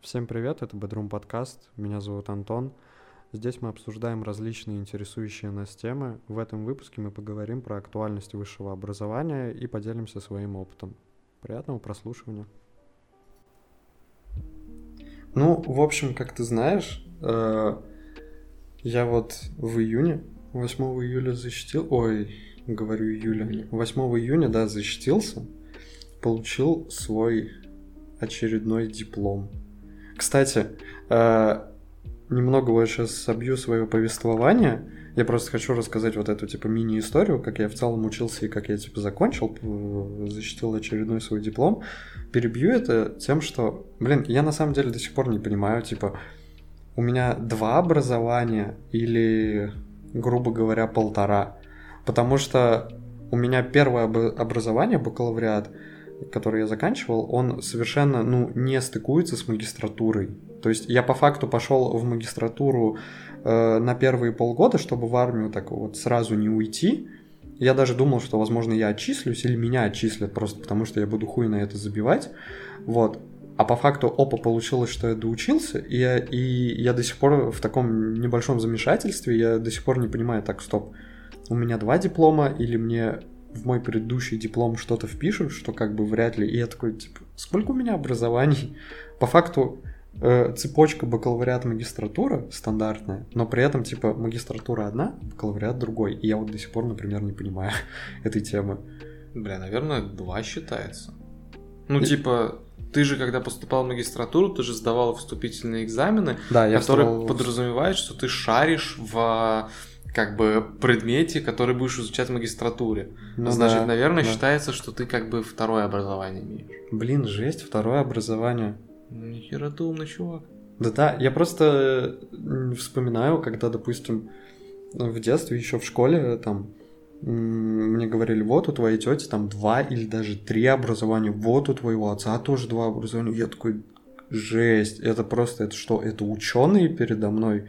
Всем привет, это Bedroom подкаст, меня зовут Антон. Здесь мы обсуждаем различные интересующие нас темы. В этом выпуске мы поговорим про актуальность высшего образования и поделимся своим опытом. Приятного прослушивания. Ну, в общем, как ты знаешь, э, я вот в июне, 8 июля защитил, ой, говорю июля, 8 июня, да, защитился, получил свой очередной диплом. Кстати, э, немного вот сейчас собью свое повествование. Я просто хочу рассказать вот эту, типа, мини-историю, как я в целом учился и как я, типа, закончил, защитил очередной свой диплом. Перебью это тем, что, блин, я на самом деле до сих пор не понимаю, типа, у меня два образования или, грубо говоря, полтора. Потому что у меня первое образование, бакалавриат, который я заканчивал, он совершенно, ну, не стыкуется с магистратурой. То есть я по факту пошел в магистратуру э, на первые полгода, чтобы в армию так вот сразу не уйти. Я даже думал, что, возможно, я отчислюсь или меня отчислят просто потому, что я буду хуй на это забивать. Вот. А по факту опа получилось, что я доучился, и я, и я до сих пор в таком небольшом замешательстве, я до сих пор не понимаю, так, стоп, у меня два диплома, или мне в мой предыдущий диплом что-то впишут, что как бы вряд ли. И я такой, типа, сколько у меня образований? По факту э, цепочка бакалавриат магистратура стандартная, но при этом типа магистратура одна, бакалавриат другой. И я вот до сих пор, например, не понимаю этой темы. Бля, наверное, два считается. Ну, и... типа, ты же, когда поступал в магистратуру, ты же сдавал вступительные экзамены, да, я которые вступал... подразумевают, что ты шаришь в как бы предмете, который будешь изучать в магистратуре. Ну, Значит, да, наверное, да. считается, что ты как бы второе образование имеешь. Блин, жесть, второе образование. Нихера ты умный чувак. Да, да, я просто вспоминаю, когда, допустим, в детстве, еще в школе, там, мне говорили, вот у твоей тети там два или даже три образования, вот у твоего отца тоже два образования. Я такой, жесть, это просто, это что, это ученые передо мной?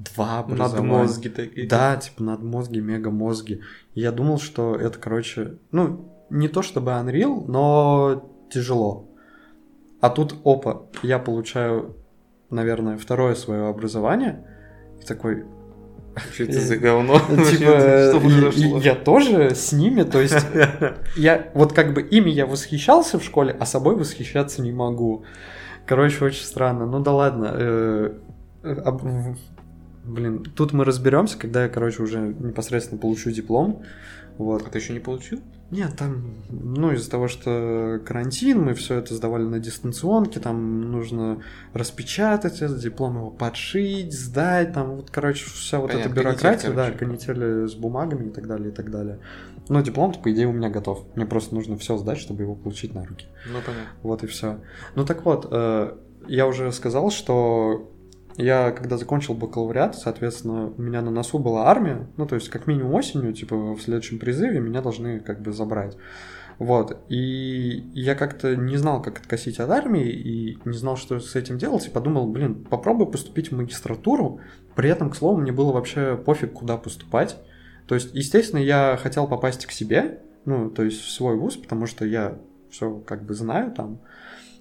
Два образования. Надмозги такие. Да, типа надмозги, мегамозги. Я думал, что это, короче, ну, не то чтобы Unreal, но тяжело. А тут, опа, я получаю, наверное, второе свое образование, и такой... Что это за говно? Типа, я тоже с ними, то есть, я вот как бы ими я восхищался в школе, а собой восхищаться не могу. Короче, очень странно. Ну да ладно. Блин, тут мы разберемся, когда я, короче, уже непосредственно получу диплом. Вот. А ты еще не получил? Нет, там, ну, из-за того, что карантин, мы все это сдавали на дистанционке, там нужно распечатать этот диплом, его подшить, сдать, там, вот, короче, вся вот Понятно, эта бюрократия, канитель, да, канители с бумагами и так далее, и так далее. Но диплом по идее, у меня готов. Мне просто нужно все сдать, чтобы его получить на руки. Ну, понятно. Вот и все. Ну, так вот, э, я уже сказал, что я, когда закончил бакалавриат, соответственно, у меня на носу была армия, ну, то есть, как минимум осенью, типа, в следующем призыве меня должны, как бы, забрать. Вот, и я как-то не знал, как откосить от армии, и не знал, что с этим делать, и подумал, блин, попробуй поступить в магистратуру, при этом, к слову, мне было вообще пофиг, куда поступать. То есть, естественно, я хотел попасть к себе, ну, то есть в свой вуз, потому что я все как бы знаю там,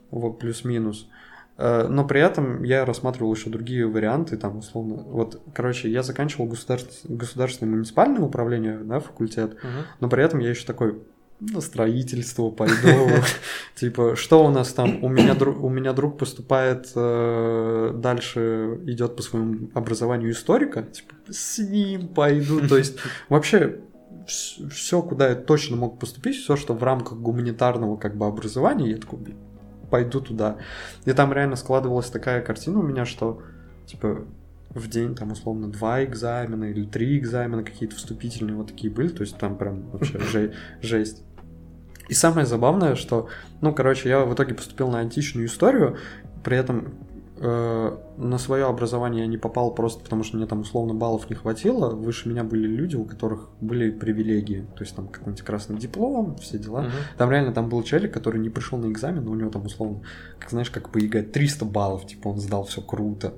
вот плюс-минус. Э, но при этом я рассматривал еще другие варианты, там, условно, вот, короче, я заканчивал государств... государственное муниципальное управление, да, факультет, uh-huh. но при этом я еще такой, на строительство пойду, типа, что у нас там, у меня, друг, у меня друг поступает, э, дальше идет по своему образованию историка, типа, с ним пойду, то есть, вообще, все, куда я точно мог поступить, все, что в рамках гуманитарного как бы образования, я такой, пойду туда. И там реально складывалась такая картина у меня, что, типа, в день там условно два экзамена или три экзамена какие-то вступительные вот такие были, то есть там прям вообще жесть. И самое забавное, что, ну, короче, я в итоге поступил на античную историю, при этом Э, на свое образование я не попал просто потому, что мне там условно баллов не хватило. Выше меня были люди, у которых были привилегии. То есть там какой-нибудь красный диплом, все дела. Угу. Там реально там был человек, который не пришел на экзамен, но у него там условно, как знаешь, как по ЕГЭ, 300 баллов, типа он сдал все круто.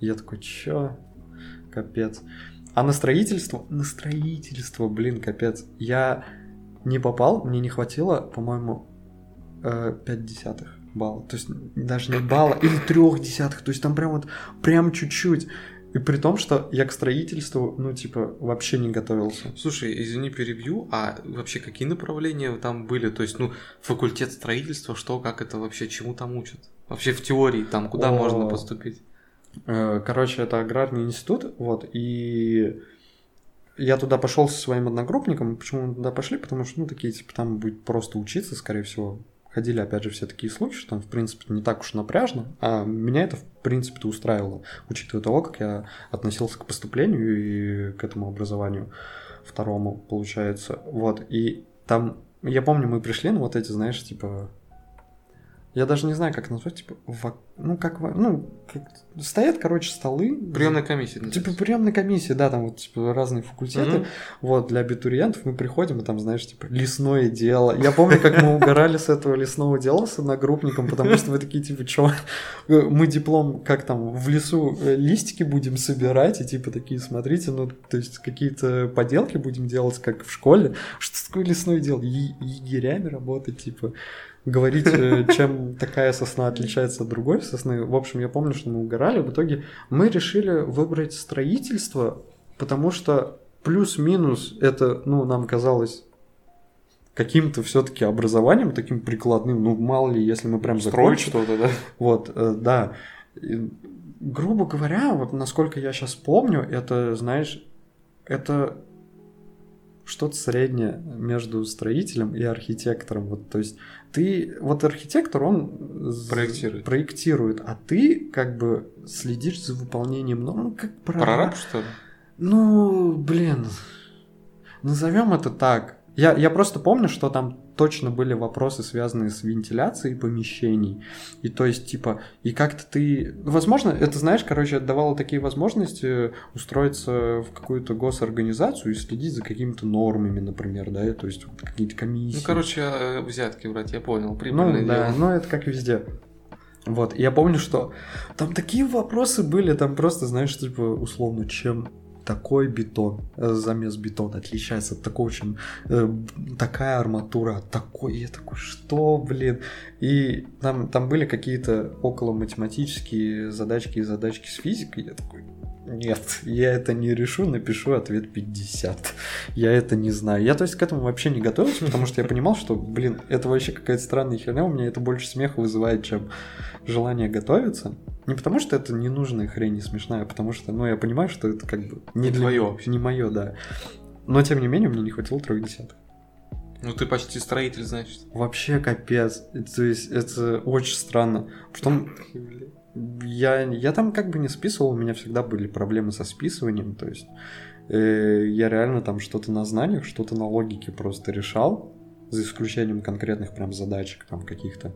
И я такой, чё? Капец. А на строительство? На строительство, блин, капец. Я не попал, мне не хватило, по-моему, 5 э, десятых балла. То есть даже не балла, или трех десятых. То есть там прям вот, прям чуть-чуть. И при том, что я к строительству, ну, типа, вообще не готовился. Слушай, извини, перебью, а вообще какие направления там были? То есть, ну, факультет строительства, что, как это вообще, чему там учат? Вообще в теории там, куда О, можно поступить? Э, короче, это аграрный институт, вот, и я туда пошел со своим одногруппником. Почему мы туда пошли? Потому что, ну, такие, типа, там будет просто учиться, скорее всего. Ходили, опять же, все такие случаи, что там, в принципе, не так уж напряжно. А меня это, в принципе-то, устраивало, учитывая того, как я относился к поступлению и к этому образованию второму, получается. Вот, и там, я помню, мы пришли, ну, вот эти, знаешь, типа, я даже не знаю, как назвать, типа, в, ну, как, ну, как, стоят, короче, столы. Приемная комиссия. Типа, приемная комиссия, да, там вот, типа, разные факультеты. Mm-hmm. Вот, для абитуриентов мы приходим, и там, знаешь, типа, лесное дело. Я помню, как мы угорали с этого лесного дела с одногруппником, потому что вы такие, типа, чё, мы диплом, как там, в лесу э, листики будем собирать, и, типа, такие, смотрите, ну, то есть, какие-то поделки будем делать, как в школе. Что такое лесное дело? Е- егерями работать, типа говорить, э, чем такая сосна отличается от другой сосны. В общем, я помню, что мы угорали. В итоге мы решили выбрать строительство, потому что плюс-минус это, ну, нам казалось каким-то все-таки образованием, таким прикладным, ну, мало ли, если мы прям Строить что-то, да? Вот, э, да. И, грубо говоря, вот насколько я сейчас помню, это, знаешь, это что-то среднее между строителем и архитектором. Вот, то есть ты, вот архитектор, он проектирует. проектирует, а ты как бы следишь за выполнением норм, ну, как прораб. Прораб, что ли? Ну, блин, назовем это так. Я, я просто помню, что там точно были вопросы, связанные с вентиляцией помещений. И то есть, типа, и как-то ты... Возможно, это, знаешь, короче, давало такие возможности устроиться в какую-то госорганизацию и следить за какими-то нормами, например, да, то есть какие-то комиссии. Ну, короче, э, взятки брать, я понял, прибыльное ну, да, ну это как везде. Вот, я помню, что там такие вопросы были, там просто, знаешь, типа, условно, чем такой бетон, э, замес бетона отличается от такого, чем э, такая арматура от такой. Я такой, что, блин? И там, там были какие-то около математические задачки и задачки с физикой. Я такой, нет, я это не решу, напишу ответ 50. Я это не знаю. Я, то есть, к этому вообще не готовился, потому что я понимал, что, блин, это вообще какая-то странная херня, у меня это больше смеха вызывает, чем желание готовиться. Не потому что это ненужная хрень, не смешная, а потому что, ну, я понимаю, что это как бы не, не твое вообще. Не мое, да. Но, тем не менее, мне не хватило трех десятых. Ну, ты почти строитель, значит. Вообще капец. То есть, это очень странно. Потом я, я там как бы не списывал, у меня всегда были проблемы со списыванием, то есть э, я реально там что-то на знаниях, что-то на логике просто решал, за исключением конкретных прям задачек там каких-то.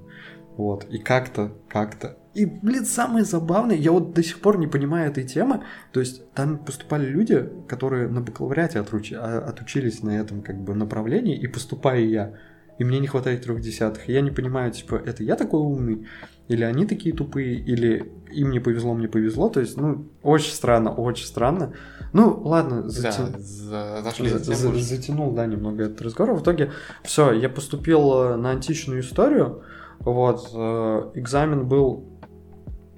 Вот, и как-то, как-то. И, блин, самое забавное, я вот до сих пор не понимаю этой темы, то есть там поступали люди, которые на бакалавриате отруч... А, отучились на этом как бы направлении, и поступаю я, и мне не хватает трех десятых. Я не понимаю, типа, это я такой умный, или они такие тупые, или им не повезло, мне повезло. То есть, ну, очень странно, очень странно. Ну, ладно, зати... да, зашли за, за, затянул, да, немного этот разговор. В итоге, все, я поступил э, на античную историю. Вот, э, экзамен был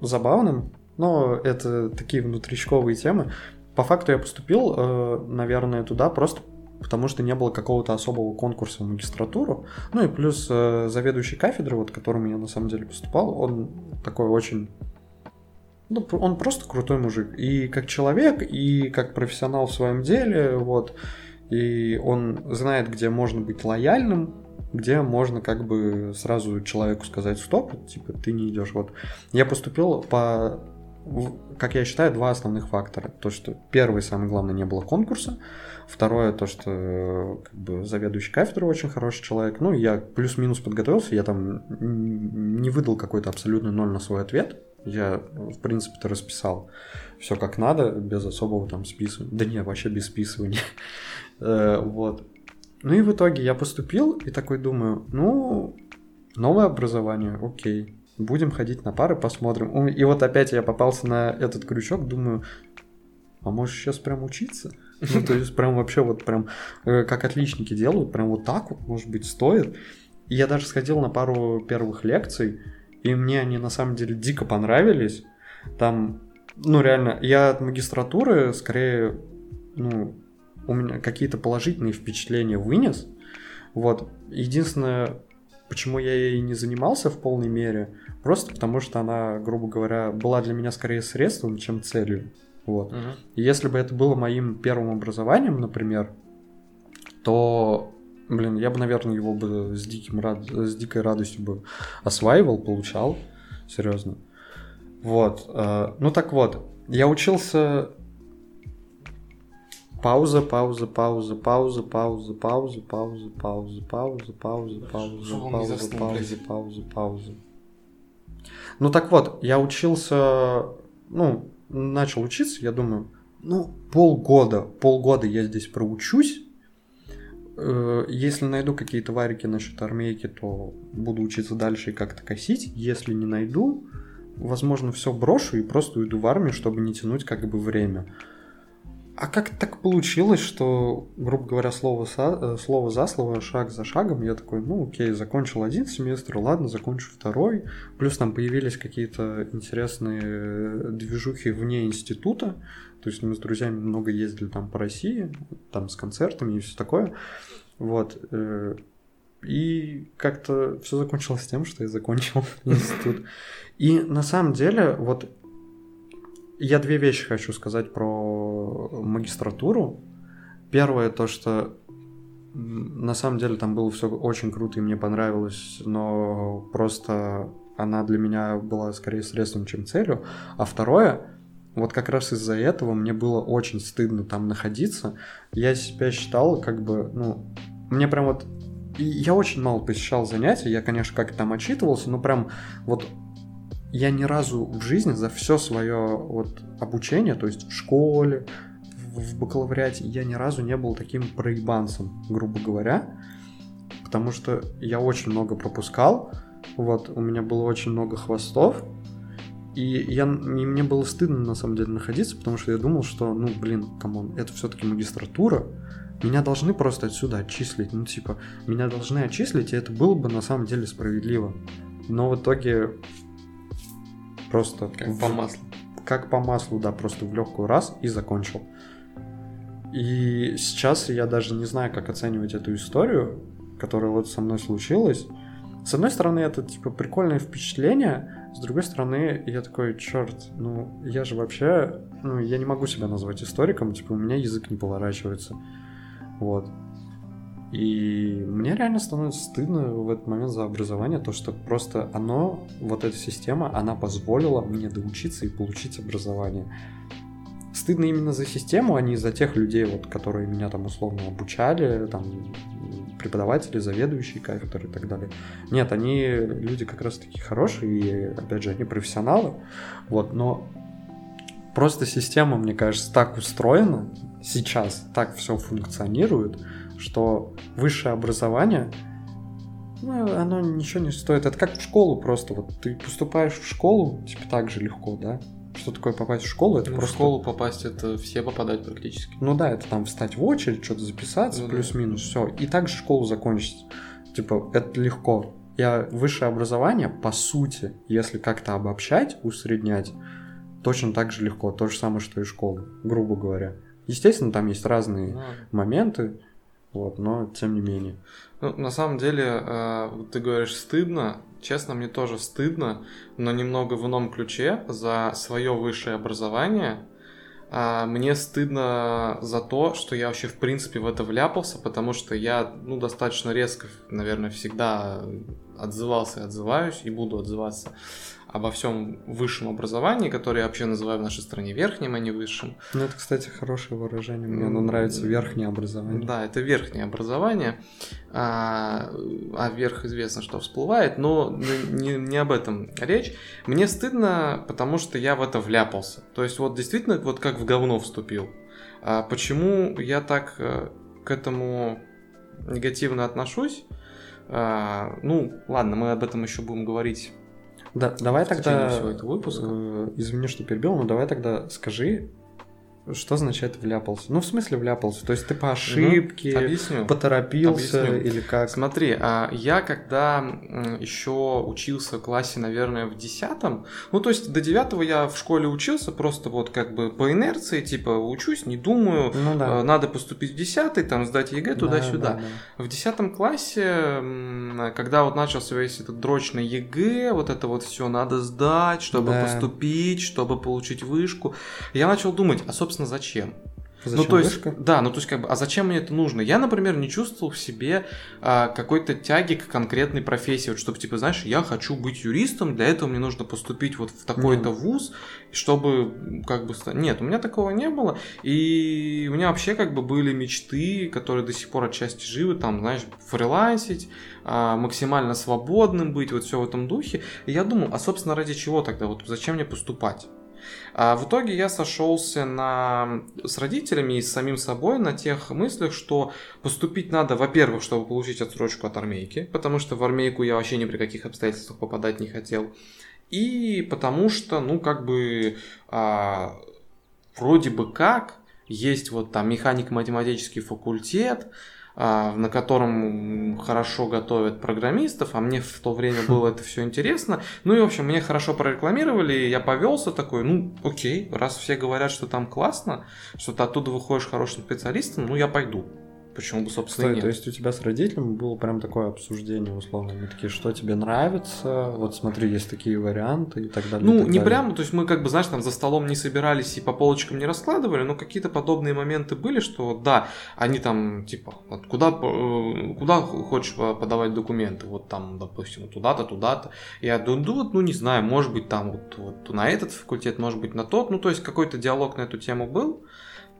забавным, но это такие внутричковые темы. По факту я поступил, э, наверное, туда просто потому что не было какого-то особого конкурса в магистратуру. Ну и плюс э, заведующий кафедры, вот которым я на самом деле поступал, он такой очень ну, он просто крутой мужик. И как человек, и как профессионал в своем деле, вот. И он знает, где можно быть лояльным, где можно как бы сразу человеку сказать стоп, типа ты не идешь. Вот я поступил по, как я считаю, два основных фактора. То, что первый, самое главное, не было конкурса. Второе, то, что как бы заведующий кафедрой очень хороший человек. Ну, я плюс-минус подготовился, я там не выдал какой-то абсолютный ноль на свой ответ. Я, в принципе-то, расписал все как надо, без особого там списывания. Да не, вообще без списывания. Э, вот. Ну и в итоге я поступил и такой думаю, ну, новое образование, окей. Будем ходить на пары, посмотрим. И вот опять я попался на этот крючок, думаю, а может сейчас прям учиться? Ну, то есть прям вообще вот прям э, как отличники делают, прям вот так вот, может быть, стоит. И я даже сходил на пару первых лекций, и мне они на самом деле дико понравились. Там, ну реально, я от магистратуры скорее, ну, у меня какие-то положительные впечатления вынес. Вот. Единственное, почему я ей не занимался в полной мере, просто потому что она, грубо говоря, была для меня скорее средством, чем целью. Вот. Угу. Если бы это было моим первым образованием, например, то, блин, я бы, наверное, его бы с, диким рад... с дикой радостью бы осваивал, получал, серьезно. Вот. Э, ну так вот, я учился Пауза, пауза, пауза, пауза, пауза, пауза, пауза, пауза, пауза, пауза, пауза, пауза, пауза, пауза, пауза. Ну так вот, я учился, ну, начал учиться, я думаю, ну, полгода, полгода я здесь проучусь. Если найду какие-то варики насчет армейки, то буду учиться дальше и как-то косить. Если не найду, возможно, все брошу и просто уйду в армию, чтобы не тянуть как бы время. А как так получилось, что, грубо говоря, слово, со, э, слово за слово, шаг за шагом, я такой, ну окей, закончил один семестр, ладно, закончу второй. Плюс там появились какие-то интересные э, движухи вне института. То есть мы с друзьями много ездили там по России, там с концертами и все такое. Вот. Э, и как-то все закончилось тем, что я закончил институт. И на самом деле, вот я две вещи хочу сказать про магистратуру. Первое то, что на самом деле там было все очень круто и мне понравилось, но просто она для меня была скорее средством, чем целью. А второе, вот как раз из-за этого мне было очень стыдно там находиться. Я себя считал как бы, ну, мне прям вот... Я очень мало посещал занятия, я, конечно, как-то там отчитывался, но прям вот я ни разу в жизни за все свое вот обучение, то есть в школе, в бакалавриате, я ни разу не был таким проебанцем, грубо говоря, потому что я очень много пропускал, вот, у меня было очень много хвостов, и, я, и мне было стыдно на самом деле находиться, потому что я думал, что, ну, блин, come on, это все-таки магистратура, меня должны просто отсюда отчислить, ну, типа, меня должны отчислить, и это было бы на самом деле справедливо. Но в итоге Просто как в... по маслу. Как по маслу, да, просто в легкую раз и закончил. И сейчас я даже не знаю, как оценивать эту историю, которая вот со мной случилась. С одной стороны, это типа прикольное впечатление, с другой стороны, я такой, черт, ну я же вообще, ну я не могу себя назвать историком, типа у меня язык не поворачивается. Вот. И мне реально становится стыдно в этот момент за образование, то, что просто оно, вот эта система, она позволила мне доучиться и получить образование. Стыдно именно за систему, а не за тех людей, вот, которые меня там условно обучали, там, преподаватели, заведующие кафедры и так далее. Нет, они люди как раз таки хорошие, и, опять же, они профессионалы, вот, но просто система, мне кажется, так устроена сейчас, так все функционирует, что высшее образование, ну, оно ничего не стоит. Это как в школу просто. Вот ты поступаешь в школу, типа так же легко, да? Что такое попасть в школу? Это ну, просто... В школу попасть, это все попадают практически. Ну да, это там встать в очередь, что-то записаться, ну, плюс-минус, да. все. И также школу закончить. Типа, это легко. Я высшее образование, по сути, если как-то обобщать, усреднять, точно так же легко. То же самое, что и школа, грубо говоря. Естественно, там есть разные ну, моменты, вот, но тем не менее. Ну, на самом деле, э, ты говоришь стыдно. Честно, мне тоже стыдно, но немного в ином ключе за свое высшее образование. А мне стыдно за то, что я вообще в принципе в это вляпался, потому что я ну, достаточно резко, наверное, всегда отзывался и отзываюсь, и буду отзываться обо всем высшем образовании, которое я вообще называю в нашей стране верхним, а не высшим. Ну, это, кстати, хорошее выражение. Мне оно нравится верхнее образование. Да, это верхнее образование. А, а вверх известно, что всплывает, но не, не об этом речь. Мне стыдно, потому что я в это вляпался. То есть, вот действительно, вот как в говно вступил. А почему я так э, к этому негативно отношусь? А, ну, ладно, мы об этом еще будем говорить да, давай тогда... Всего этого выпуска. Э, извини, что перебил, но давай тогда скажи, что означает вляпался? Ну, в смысле вляпался? То есть ты по ошибке, Объясню. поторопился Объясню. или как? Смотри, а я когда еще учился в классе, наверное, в десятом, ну то есть до девятого я в школе учился просто вот как бы по инерции, типа учусь, не думаю, Ну да. э, надо поступить в десятый, там сдать ЕГЭ Да, туда-сюда. да, да. В десятом классе, когда вот начался весь этот дрочь на ЕГЭ, вот это вот все надо сдать, чтобы Да. поступить, чтобы получить вышку, я начал думать, а собственно зачем? Зачем ну, то есть, вышка? да, ну, то есть, как бы, а зачем мне это нужно? Я, например, не чувствовал в себе а, какой-то тяги к конкретной профессии, вот, чтобы, типа, знаешь, я хочу быть юристом, для этого мне нужно поступить вот в такой-то Мгм. вуз, чтобы, как бы, нет, у меня такого не было, и у меня вообще, как бы, были мечты, которые до сих пор отчасти живы, там, знаешь, фрилансить, а, максимально свободным быть, вот все в этом духе, и я думал, а, собственно, ради чего тогда, вот, зачем мне поступать? А в итоге я сошелся на... с родителями и с самим собой на тех мыслях, что поступить надо, во-первых, чтобы получить отсрочку от армейки, потому что в армейку я вообще ни при каких обстоятельствах попадать не хотел. И потому что, ну, как бы, а, вроде бы как, есть вот там механико-математический факультет, на котором хорошо готовят программистов, а мне в то время было это все интересно. Ну и, в общем, мне хорошо прорекламировали, и я повелся такой, ну, окей, раз все говорят, что там классно, что ты оттуда выходишь хорошим специалистом, ну, я пойду. Почему бы, собственно, Стой, нет. то есть у тебя с родителями было прям такое обсуждение, условно, они такие, что тебе нравится, вот смотри, есть такие варианты и так далее. Ну, так не далее. прямо, то есть мы как бы, знаешь, там за столом не собирались и по полочкам не раскладывали, но какие-то подобные моменты были, что да, они там, типа, вот куда, э, куда хочешь по- подавать документы, вот там, допустим, туда-то, туда-то. Я думаю, ну, вот, ну, не знаю, может быть, там вот, вот на этот факультет, может быть, на тот, ну, то есть какой-то диалог на эту тему был.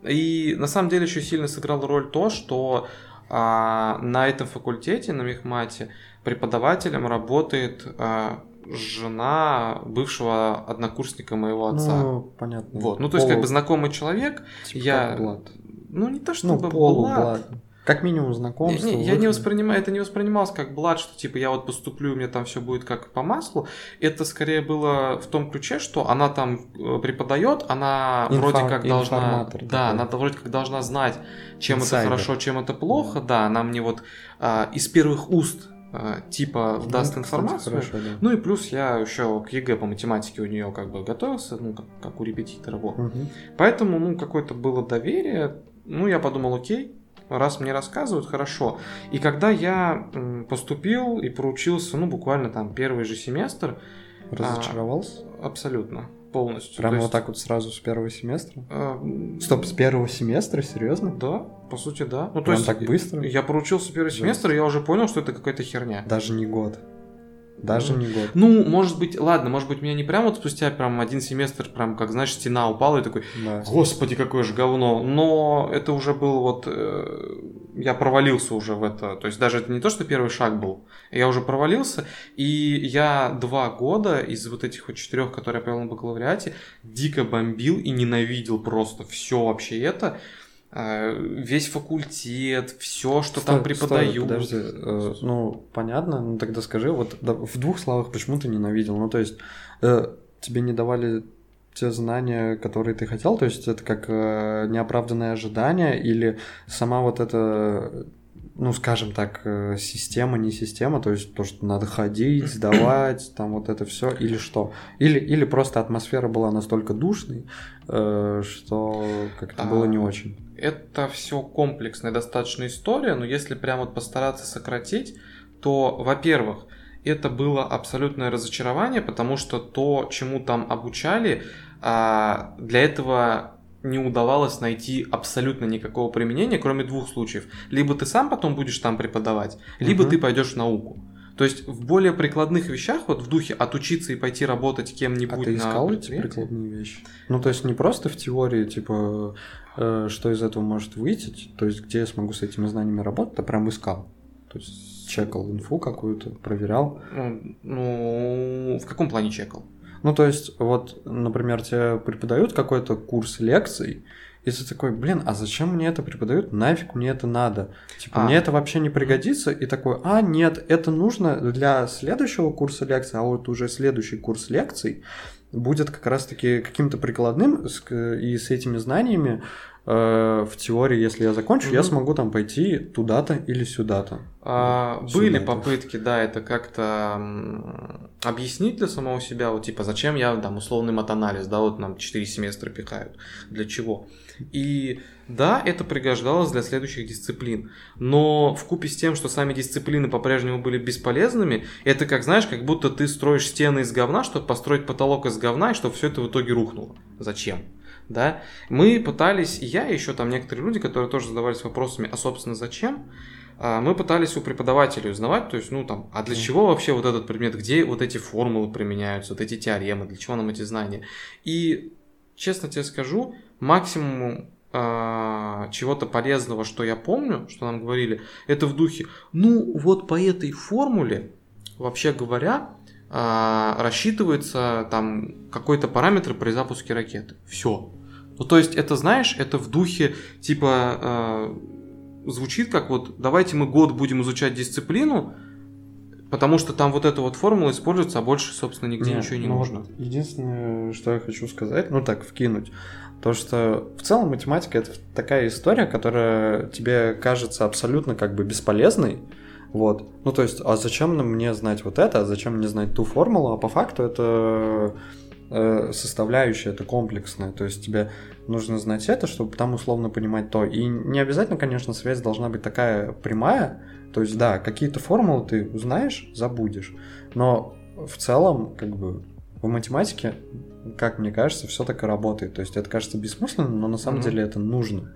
И на самом деле еще сильно сыграла роль то, что а, на этом факультете, на мехмате, преподавателем работает а, жена бывшего однокурсника моего отца. Ну, понятно. вот, ну то есть Полу- как бы знакомый человек, типа я- Блад. ну не то Ну, чтобы полублат. Как минимум Не, знакомство. не, я не воспринимаю, это не воспринималось как блат, что типа я вот поступлю, у меня там все будет как по маслу. Это скорее было в том ключе, что она там э, преподает, она Инфа- вроде как должна, да, такой. она вроде как должна знать, чем Инсайдер. это хорошо, чем это плохо, да, она мне вот а, из первых уст а, типа Ну, даст информацию. хорошо, да. Ну и плюс я еще к ЕГЭ по математике у нее как бы готовился, ну как, как у репетитора, вот. Мгм. Поэтому, ну, какое-то было доверие. Ну, я подумал, окей, раз мне рассказывают, хорошо. И когда я поступил и проучился, ну, буквально там первый же семестр, Разочаровался? абсолютно, полностью. Прямо То вот есть, так вот сразу с первого семестра? э, Стоп, с первого семестра, серьезно? Да, по сути, да. Ну, то Прям есть, так быстро? я проучился первый Жесть. семестр, и я уже понял, что это какая-то херня. Даже не год. Даже не год. Ну, может быть, ладно, может быть, меня не прям вот спустя прям один семестр, прям как, знаешь, стена упала и такой, Да. Господи, какое же говно. Но это уже был вот... э, я провалился уже в это. То есть даже это не то, что первый шаг был. Я уже провалился. И я два года из вот этих вот четырех, которые я провел на бакалавриате, дико бомбил и ненавидел просто все вообще это. Э, Весь факультет, все, что Стой, там стой, преподают. подожди, э, ну, понятно, ну тогда скажи, вот да, в двух словах, почему ты ненавидел? Ну, то есть, э, тебе не давали те знания, которые ты хотел, то есть это как э, неоправданное ожидание или сама вот эта, ну, скажем так, э, система, не система, то есть то, что надо ходить, сдавать, там вот это все, или что? Или, или просто атмосфера была настолько душной, э, что как-то было не А, очень. Это все комплексная достаточно история, но если прям вот постараться сократить, то, во-первых, это было абсолютное разочарование, потому что то, чему там обучали, а, для этого не удавалось найти абсолютно никакого применения, кроме двух случаев. Либо ты сам потом будешь там преподавать, либо Мгм. ты пойдешь в науку. То есть в более прикладных вещах, вот в духе отучиться и пойти работать А кем-нибудь ты на искал эти предприятии, прикладные вещи? Ну, то есть не просто в теории, типа, э, что из этого может выйти, то есть где я смогу с этими знаниями работать, а прям искал. То есть чекал инфу какую-то, проверял. Ну, ну, в каком плане чекал? Ну, то есть, вот, например, тебе преподают какой-то курс лекций, и ты такой, блин, а зачем мне это преподают? Нафиг мне это надо? Типа, А. мне это вообще не пригодится. И такой, а, нет, это нужно для следующего курса лекций, а вот уже следующий курс лекций, будет как раз-таки каким-то прикладным, и с этими знаниями Э, в теории, если я закончу, mm-hmm. я смогу там пойти туда-то или сюда-то. А, вот, были сюда-то. попытки, да, это как-то объяснить для самого себя, вот типа, зачем я там условный матанализ, да, вот нам 4 семестра пихают, для чего? И да, это пригождалось для следующих дисциплин, но в купе с тем, что сами дисциплины по-прежнему были бесполезными, это как, знаешь, как будто ты строишь стены из говна, чтобы построить потолок из говна, и чтобы все это в итоге рухнуло. Зачем? да, мы пытались, и я, и еще там некоторые люди, которые тоже задавались вопросами, а собственно зачем, а, мы пытались у преподавателей узнавать, то есть, ну там, а для чего вообще вот этот предмет, где вот эти формулы применяются, вот эти теоремы, для чего нам эти знания. И, честно тебе скажу, максимум а, чего-то полезного, что я помню, что нам говорили, это в духе, ну вот по этой формуле, вообще говоря, а, рассчитывается там какой-то параметр при запуске ракеты. Все. Ну, то есть, это, знаешь, это в духе, типа, э, звучит как вот, давайте мы год будем изучать дисциплину, потому что там вот эта вот формула используется, а больше, собственно, нигде Нет, ничего не ну, нужно. Единственное, что я хочу сказать, ну так, вкинуть, то, что в целом математика это такая история, которая тебе кажется абсолютно как бы бесполезной, вот. Ну, то есть, а зачем мне знать вот это, а зачем мне знать ту формулу, а по факту это э, составляющая, это комплексная. То есть тебе нужно знать это, чтобы там условно понимать то. И не обязательно, конечно, связь должна быть такая прямая. То есть, да, какие-то формулы ты узнаешь, забудешь. Но в целом, как бы, в математике, как мне кажется, все так и работает. То есть это кажется бессмысленным, но на самом mm-hmm. деле это нужно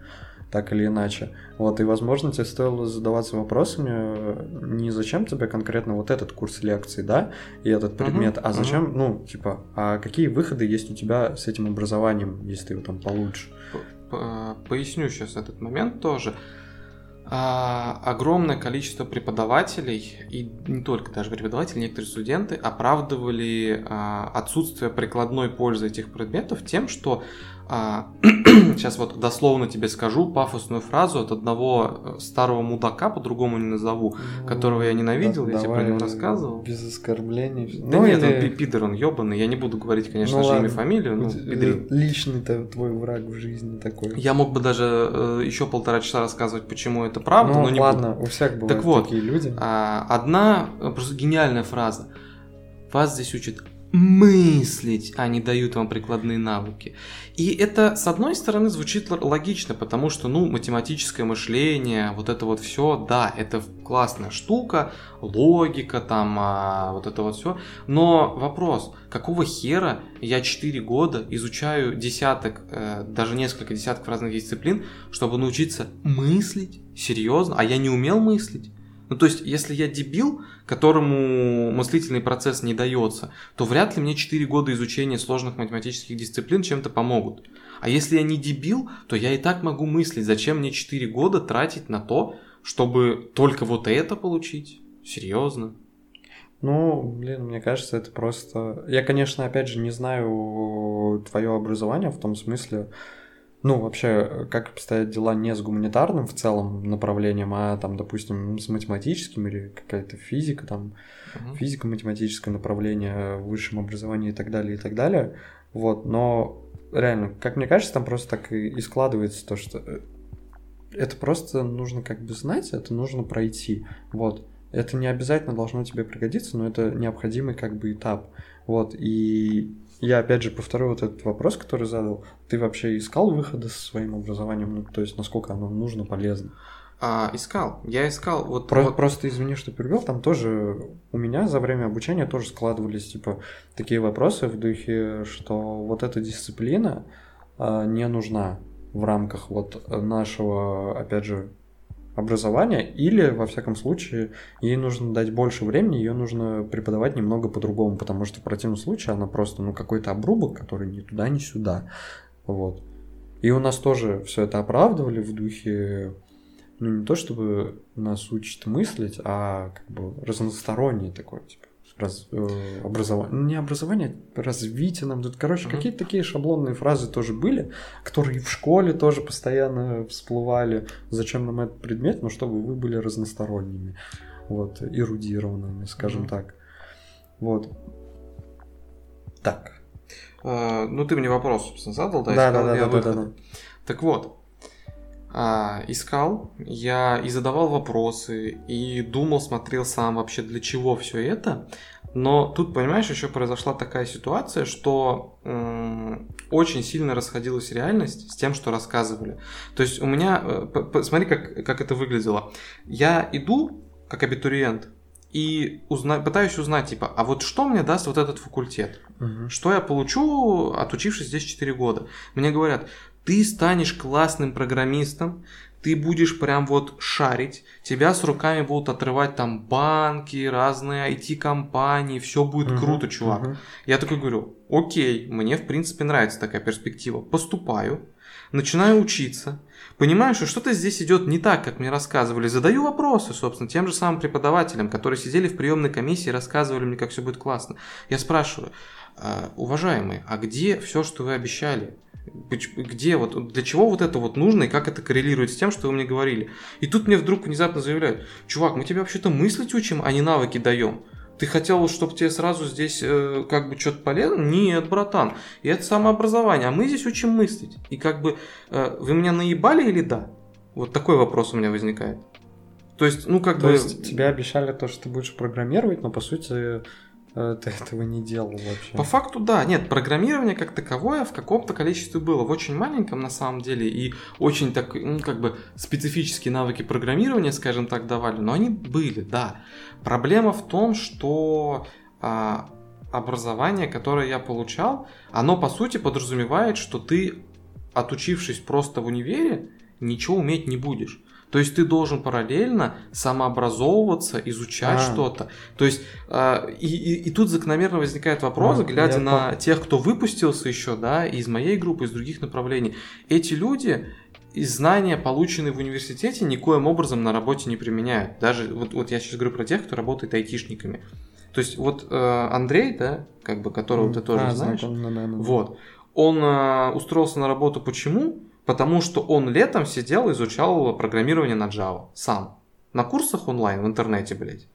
так или иначе. Вот, и, возможно, тебе стоило задаваться вопросами, не зачем тебе конкретно вот этот курс лекций, да, и этот предмет, uh-huh, а зачем, uh-huh. ну, типа, а какие выходы есть у тебя с этим образованием, если ты его там получишь? Поясню сейчас этот момент тоже. А, огромное количество преподавателей, и не только даже преподаватели, некоторые студенты оправдывали а, отсутствие прикладной пользы этих предметов тем, что а, сейчас вот дословно тебе скажу пафосную фразу от одного э, старого мудака, по-другому не назову, ну, которого я ненавидел, да, я тебе про него рассказывал. Без оскорблений. Да ну, нет, или... он пидор, он ебаный, я не буду говорить, конечно ну, же, имя, фамилию, ну, пидрин. Личный-то твой враг в жизни такой. Я мог бы даже э, еще полтора часа рассказывать, почему это правда, ну, но не ладно, буду. у всех бывают так вот, такие люди. А, одна э, просто гениальная фраза. Вас здесь учат мыслить, а не дают вам прикладные навыки. И это, с одной стороны, звучит логично, потому что, ну, математическое мышление, вот это вот все, да, это классная штука, логика там, а, вот это вот все. Но вопрос, какого хера я 4 года изучаю десяток, э, даже несколько десятков разных дисциплин, чтобы научиться мыслить? Серьезно? А я не умел мыслить? Ну, то есть, если я дебил, которому мыслительный процесс не дается, то вряд ли мне 4 года изучения сложных математических дисциплин чем-то помогут. А если я не дебил, то я и так могу мыслить, зачем мне 4 года тратить на то, чтобы только вот это получить? Серьезно? Ну, блин, мне кажется, это просто... Я, конечно, опять же, не знаю твое образование в том смысле, ну, вообще, как обстоят дела не с гуманитарным в целом направлением, а там, допустим, с математическим или какая-то физика, там, uh-huh. физико-математическое направление в высшем образовании и так далее, и так далее. Вот, но реально, как мне кажется, там просто так и складывается то, что э, это просто нужно как бы знать, это нужно пройти. Вот. Это не обязательно должно тебе пригодиться, но это необходимый как бы этап. Вот. И я опять же повторю вот этот вопрос, который задал. Ты вообще искал выхода со своим образованием? Ну, то есть, насколько оно нужно, полезно? А, искал. Я искал. Вот, Про- вот... Просто извини, что перебил. Там тоже у меня за время обучения тоже складывались типа такие вопросы в духе, что вот эта дисциплина а, не нужна в рамках вот нашего, опять же, образования, или, во всяком случае, ей нужно дать больше времени, ее нужно преподавать немного по-другому, потому что в противном случае она просто, ну, какой-то обрубок, который ни туда, ни сюда. Вот. И у нас тоже все это оправдывали в духе, ну, не то чтобы нас учат мыслить, а как бы разносторонний такой, типа, раз, э, образование, ну, не образование, а развитие нам короче, uh-huh. какие-то такие шаблонные фразы тоже были, которые в школе тоже постоянно всплывали. Зачем нам этот предмет? Ну, чтобы вы были разносторонними, вот, эрудированными, скажем uh-huh. так. Вот. Так, Э, ну, ты мне вопрос, собственно, задал, да? Да, да, да, да, да. Так вот, а, искал, я и задавал вопросы, и думал, смотрел сам вообще, для чего все это. Но тут, понимаешь, еще произошла такая ситуация, что м, очень сильно расходилась реальность с тем, что рассказывали. То есть у меня, э, смотри, как, как это выглядело. Я иду как абитуриент и узна- пытаюсь узнать, типа, а вот что мне даст вот этот факультет? Мгм. Что я получу, отучившись здесь 4 года? Мне говорят, ты станешь классным программистом, ты будешь прям вот шарить, тебя с руками будут отрывать там банки, разные IT-компании, все будет Мгм, круто, чувак. мгм. Я такой говорю, окей, мне в принципе нравится такая перспектива. Поступаю, начинаю учиться, понимаю, что что-то здесь идет не так, как мне рассказывали. Задаю вопросы, собственно, тем же самым преподавателям, которые сидели в приемной комиссии и рассказывали мне, как все будет классно. Я спрашиваю, «А, уважаемые, а где все, что вы обещали? Где вот, для чего вот это вот нужно и как это коррелирует с тем, что вы мне говорили? И тут мне вдруг внезапно заявляют, чувак, мы тебя вообще-то мыслить учим, а не навыки даем. Ты хотел, чтобы тебе сразу здесь э, как бы что-то полезно? Нет, братан. И это самообразование. А мы здесь учим мыслить. И как бы э, вы меня наебали или да? Вот такой вопрос у меня возникает. То есть, ну как То бы... есть тебе обещали то, что ты будешь программировать, но по сути ты этого не делал вообще. По факту, да. Нет, программирование как таковое в каком-то количестве было. В очень маленьком на самом деле. И очень так, ну, как бы специфические навыки программирования, скажем так, давали. Но они были, да. Проблема в том, что а, образование, которое я получал, оно по сути подразумевает, что ты, отучившись просто в универе, ничего уметь не будешь. То есть ты должен параллельно самообразовываться, изучать А. что-то. То есть а, и, и, и тут закономерно возникает вопрос, А, глядя на тех, кто выпустился еще, да, из моей группы, из других направлений. Эти люди и знания, полученные в университете, никоим образом на работе не применяют. Даже вот, вот я сейчас говорю про тех, кто работает айтишниками. То есть вот э, Андрей, да, как бы которого ты тоже А, знаешь, знаком, да, да, да. вот, он э, устроился на работу почему? Потому что он летом сидел, изучал программирование на Java сам. На курсах онлайн в интернете, блядь.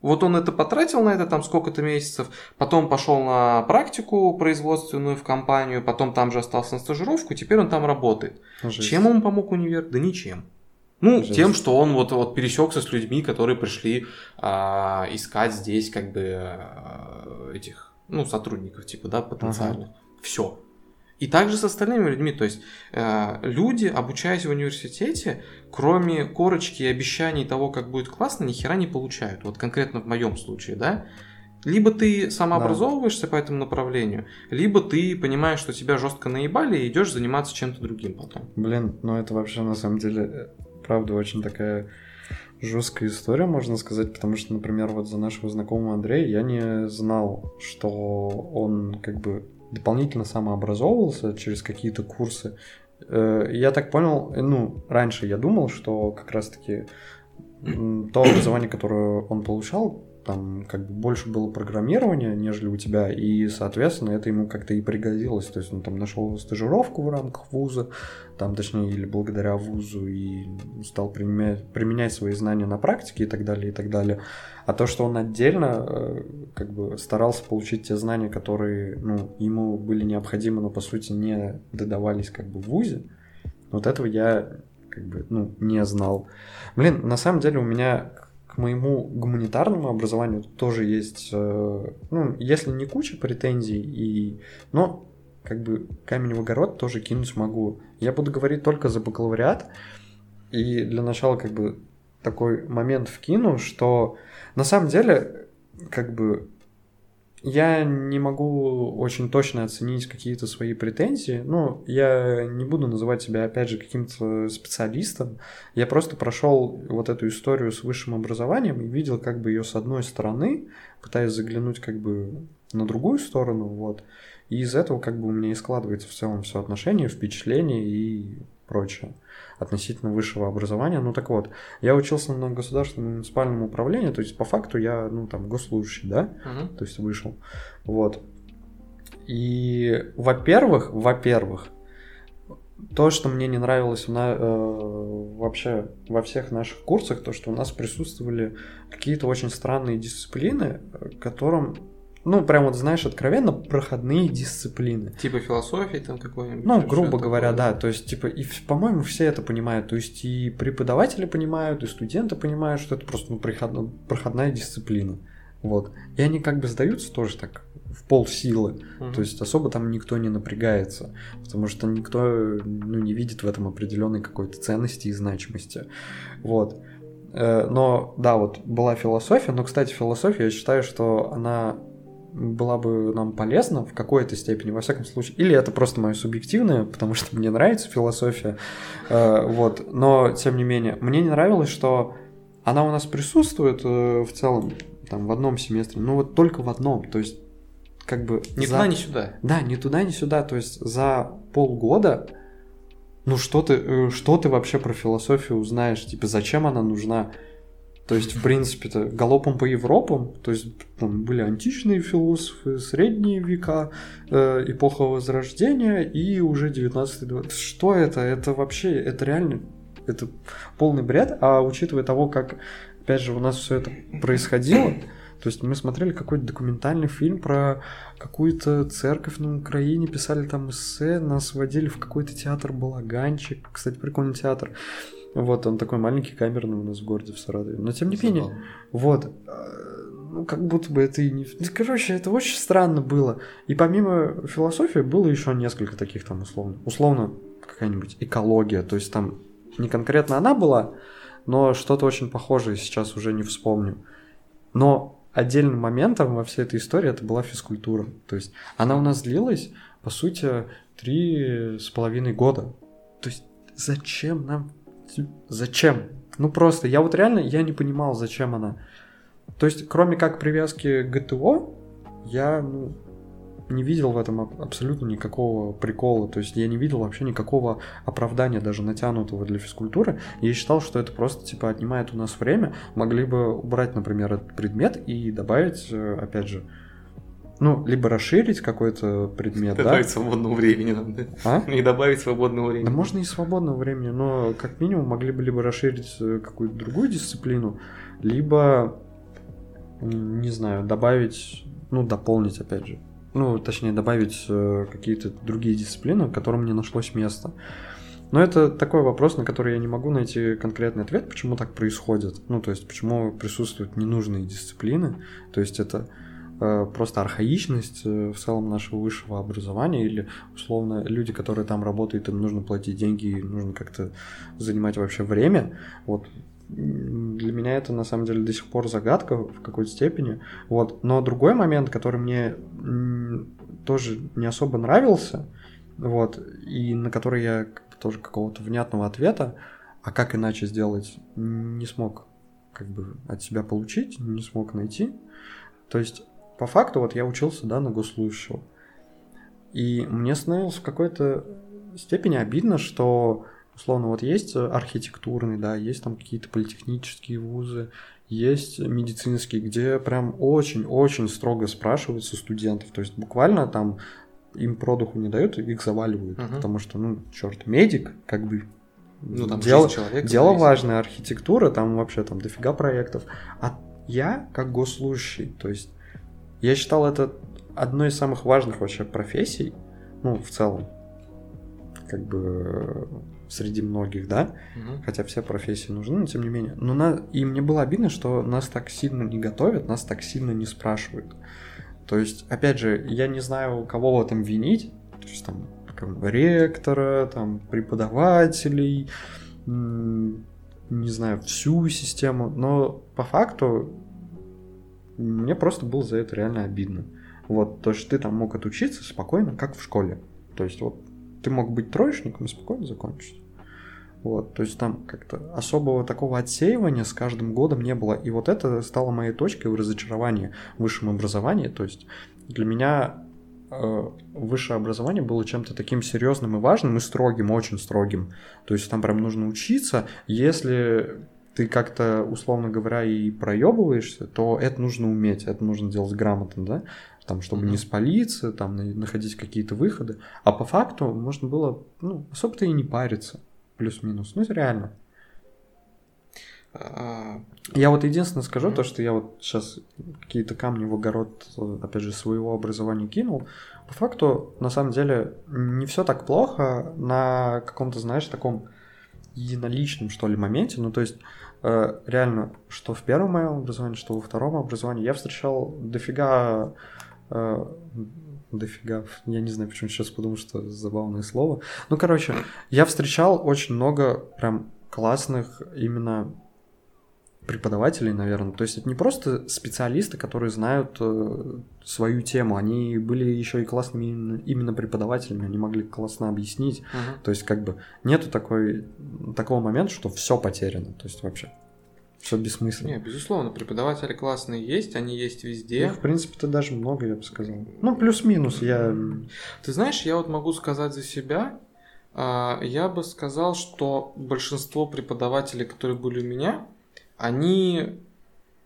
Вот он это потратил на это там сколько-то месяцев, потом пошел на практику производственную в компанию, потом там же остался на стажировку, теперь он там работает. Жесть. Чем ему помог универ? Да ничем. Ну, Жесть. тем, что он вот, вот пересекся с людьми, которые пришли а, искать здесь как бы а, этих, ну, сотрудников, типа, да, потенциальных. Все. И также с остальными людьми. То есть э, люди, обучаясь в университете, кроме корочки и обещаний того, как будет классно, ни хера не получают. Вот конкретно в моем случае, да. Либо ты самообразовываешься по этому направлению, либо ты понимаешь, что тебя жестко наебали и идешь заниматься чем-то другим потом. Блин, ну это вообще на самом деле, э, правда, очень такая жесткая история, можно сказать, потому что, например, вот за нашего знакомого Андрея я не знал, что он как бы дополнительно самообразовывался через какие-то курсы. Э, Я так понял, э, ну, раньше я думал, что как раз-таки то образование, которое он получал, там как бы больше было программирования, нежели у тебя, и, соответственно, это ему как-то и пригодилось. То есть он там нашел стажировку в рамках вуза, там, точнее, или благодаря вузу, и стал применять, применять свои знания на практике и так далее, и так далее. А то, что он отдельно э, как бы старался получить те знания, которые ну, ему были необходимы, но по сути не додавались как бы в вузе, вот этого я как бы ну, не знал. Блин, на самом деле у меня к моему гуманитарному образованию тоже есть, э, ну, если не куча претензий, и, но как бы камень в огород тоже кинуть могу. Я буду говорить только за бакалавриат, и для начала как бы такой момент вкину, что на самом деле как бы я не могу очень точно оценить какие-то свои претензии. Ну, я не буду называть себя, опять же, каким-то специалистом. Я просто прошел вот эту историю с высшим образованием и видел как бы ее с одной стороны, пытаясь заглянуть как бы на другую сторону, вот. И из этого как бы у меня и складывается в целом все отношение, впечатление и прочее относительно высшего образования. Ну так вот, я учился на государственном муниципальном управлении, то есть по факту я, ну там, госслужащий, да, Мгм. то есть вышел. Вот. И, во-первых, во-первых, то, что мне не нравилось на, э, вообще во всех наших курсах, то, что у нас присутствовали какие-то очень странные дисциплины, которым ну, прям вот, знаешь, откровенно проходные дисциплины. Типа философии там какой-нибудь? Ну, грубо говоря, такое. да. То есть, типа, и, по-моему, все это понимают. То есть, и преподаватели понимают, и студенты понимают, что это просто ну, проходная, проходная дисциплина. Вот. И они как бы сдаются тоже так в пол силы. Угу. То есть особо там никто не напрягается, потому что никто ну, не видит в этом определенной какой-то ценности и значимости. Вот. Э, но да, вот была философия, но, кстати, философия, я считаю, что она была бы нам полезна в какой-то степени, во всяком случае. Или это просто мое субъективное, потому что мне нравится философия. Э, вот. Но, тем не менее, мне не нравилось, что она у нас присутствует э, в целом там в одном семестре, но вот только в одном. То есть как бы... Ни за... туда, ни сюда. Да, ни туда, ни сюда. То есть за полгода, ну что ты, э, что ты вообще про философию узнаешь? Типа, зачем она нужна? То есть, в принципе-то, галопом по Европам, то есть там были античные философы, средние века, э, эпоха Возрождения и уже 19-20. Что это? Это вообще, это реально, это полный бред. А учитывая того, как, опять же, у нас все это происходило, то есть мы смотрели какой-то документальный фильм про какую-то церковь на Украине, писали там эссе, нас водили в какой-то театр Балаганчик. Кстати, прикольный театр. Вот, он такой маленький, камерный у нас в городе в Саратове. Но тем не менее, вот, а, ну, как будто бы это и не... Ну, короче, это очень странно было. И помимо философии было еще несколько таких там условно. Условно какая-нибудь экология. То есть там не конкретно она была, но что-то очень похожее сейчас уже не вспомню. Но отдельным моментом во всей этой истории это была физкультура. То есть она у нас длилась, по сути, три с половиной года. То есть зачем нам... Зачем? Ну просто, я вот реально, я не понимал, зачем она. То есть, кроме как привязки ГТО, я, ну, не видел в этом абсолютно никакого прикола. То есть я не видел вообще никакого оправдания даже натянутого для физкультуры. Я считал, что это просто типа отнимает у нас время. Могли бы убрать, например, этот предмет и добавить, э, опять же, ну, либо расширить какой-то предмет, добавить да? свободного времени надо. А? Не добавить свободного времени. Да можно и свободного времени, но как минимум могли бы либо расширить э, какую-то другую дисциплину, либо, не знаю, добавить, ну, дополнить, опять же ну, точнее, добавить э, какие-то другие дисциплины, которым не нашлось места. Но это такой вопрос, на который я не могу найти конкретный ответ, почему так происходит. Ну, то есть, почему присутствуют ненужные дисциплины. То есть, это просто архаичность э, в целом нашего высшего образования, или, условно, люди, которые там работают, им нужно платить деньги, нужно как-то занимать вообще время. Вот для меня это на самом деле до сих пор загадка в какой-то степени. Вот. Но другой момент, который мне тоже не особо нравился, вот, и на который я тоже какого-то внятного ответа, а как иначе сделать, не смог как бы от себя получить, не смог найти. То есть, по факту, вот я учился, да, на госслужащего. И мне становилось в какой-то степени обидно, что Условно, вот есть архитектурный, да, есть там какие-то политехнические вузы, есть медицинские, где прям очень-очень строго спрашиваются студентов. То есть буквально там им продуху не дают, их заваливают. Угу. Потому что, ну, черт, медик, как бы. Ну, там дело, человека дело важное, архитектура, там вообще там дофига проектов. А я, как госслужащий, то есть я считал это одной из самых важных вообще профессий, ну, в целом, как бы среди многих, да, угу. хотя все профессии нужны, но тем не менее. Но на... И мне было обидно, что нас так сильно не готовят, нас так сильно не спрашивают. То есть, опять же, я не знаю, кого в этом винить, то есть там ректора, там преподавателей, не знаю, всю систему, но по факту мне просто было за это реально обидно. Вот, то есть ты там мог отучиться спокойно, как в школе. То есть вот ты мог быть троечником и спокойно закончить. Вот, то есть там как-то особого такого отсеивания с каждым годом не было. И вот это стало моей точкой в разочаровании в высшем образовании. То есть для меня э, высшее образование было чем-то таким серьезным и важным, и строгим, очень строгим. То есть там прям нужно учиться. Если ты как-то, условно говоря, и проебываешься, то это нужно уметь, это нужно делать грамотно, да, там, чтобы mm-hmm. не спалиться, там, находить какие-то выходы. А по факту можно было, ну, особо-то и не париться плюс-минус. Ну, это реально. А, Я вот единственное скажу, Мгм. то, что я вот сейчас какие-то камни в огород, опять же, своего образования кинул. По факту, на самом деле, не все так плохо на каком-то, знаешь, таком единоличном, что ли, моменте. Ну, то есть, реально, что в первом моем образовании, что во втором образовании, я встречал дофига... э, дофига, я не знаю, почему сейчас подумал, что забавное слово. Ну, короче, я встречал очень много прям классных именно преподавателей, наверное. То есть это не просто специалисты, которые знают э, свою тему, они были еще и классными именно, именно преподавателями, они могли классно объяснить. мгм. То есть как бы нету такой, такого момента, что все потеряно, то есть вообще все бессмысленно. Не, безусловно, преподаватели классные есть, они есть везде. Их, в принципе-то, даже много, я бы сказал. Ну, плюс-минус, я... Ты знаешь, я вот могу сказать за себя, а, я бы сказал, что большинство преподавателей, которые были у меня, они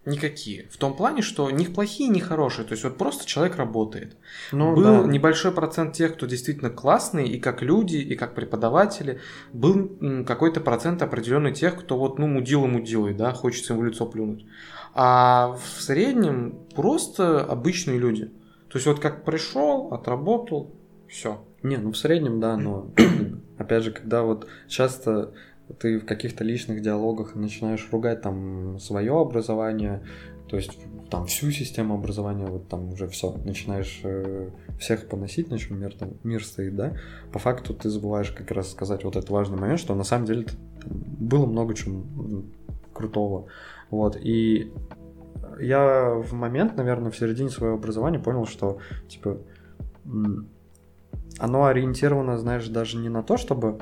никакие. В том плане, что ни плохие, ни хорошие. То есть вот просто человек работает. Ну, был да. небольшой процент тех, кто действительно классный, и как люди, и как преподаватели. Был какой-то процент определенный тех, кто вот, ну, мудила мудилой, да, хочется им в лицо плюнуть. А в среднем просто обычные люди. То есть вот как пришел, отработал, все. Не, ну в среднем, да, но опять же, когда вот часто ты в каких-то личных диалогах начинаешь ругать там свое образование, то есть там всю систему образования, вот там уже все, начинаешь э, всех поносить, на чем мир, там, мир стоит, да, по факту ты забываешь как раз сказать вот этот важный момент, что на самом деле было много чего крутого, вот, и я в момент, наверное, в середине своего образования понял, что, типа, оно ориентировано, знаешь, даже не на то, чтобы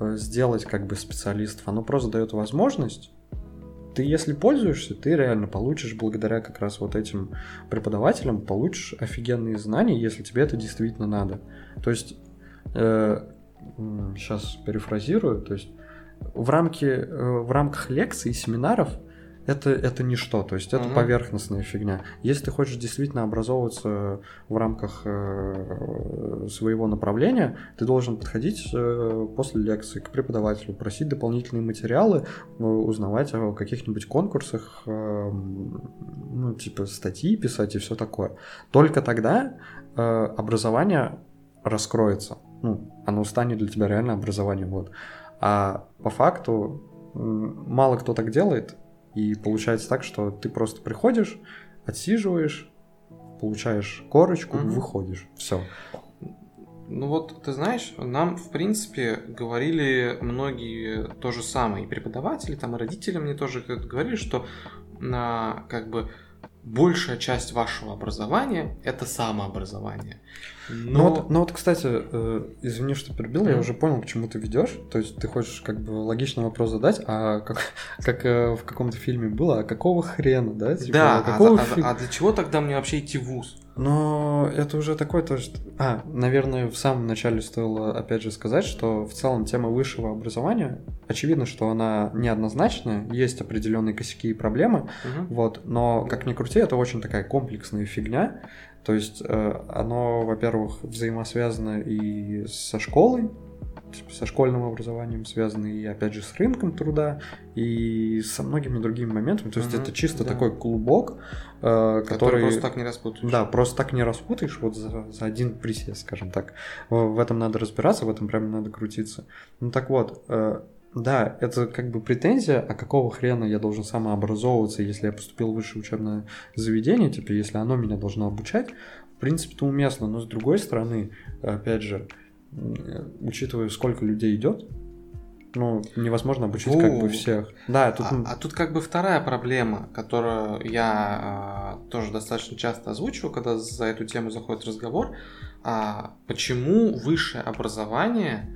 сделать как бы специалистов, оно просто дает возможность. Ты, если пользуешься, ты реально получишь благодаря как раз вот этим преподавателям, получишь офигенные знания, если тебе это действительно надо. То есть, сейчас перефразирую, то есть в, рамке, э, в рамках лекций и семинаров это, это ничто, то есть это Мгм. поверхностная фигня. Если ты хочешь действительно образовываться в рамках э, своего направления, ты должен подходить э, после лекции к преподавателю, просить дополнительные материалы, э, узнавать о каких-нибудь конкурсах, э, ну, типа статьи писать и все такое. Только тогда э, образование раскроется. Ну, оно станет для тебя реально образованием. Вот. А по факту мало кто так делает, и получается так, что ты просто приходишь, отсиживаешь, получаешь корочку, Мгм. выходишь. Все. Ну вот, ты знаешь, нам, в принципе, говорили многие то же самое. И преподаватели, там, и родители мне тоже говорили, что на, как бы, большая часть вашего образования – это самообразование. Ну, Но... вот, ну вот, кстати, э, извини, что перебил, я уже понял, к чему ты ведешь. То есть ты хочешь как бы логичный вопрос задать, а как, как э, в каком-то фильме было, а какого хрена, да? Типа, да, а а, какого а- фиг- а для чего тогда мне вообще идти в ВУЗ? Но это уже такое тоже... А, наверное, в самом начале стоило опять же сказать, что в целом тема высшего образования, очевидно, что она неоднозначная, есть определенные косяки и проблемы, Мгм. вот, но как ни крути, это очень такая комплексная фигня. То есть э, оно, во-первых, взаимосвязано и со школой, типа, со школьным образованием связано и опять же с рынком труда и со многими другими моментами. То есть Мгм, это чисто да. такой клубок, э, Который который просто так не распутаешь. да, просто так не распутаешь вот за, за один присест, скажем так. В, в этом надо разбираться, в этом прям надо крутиться. Ну так вот, э, да, это как бы претензия, а какого хрена я должен самообразовываться, если я поступил в высшее учебное заведение, типа, если оно меня должно обучать, в принципе, это уместно, но с другой стороны, опять же, э, учитывая, сколько людей идет, ну, невозможно обучить как бы всех. Да, тут... А, а тут как бы вторая проблема, которую я а, тоже достаточно часто озвучиваю, когда за эту тему заходит разговор. А, почему высшее образование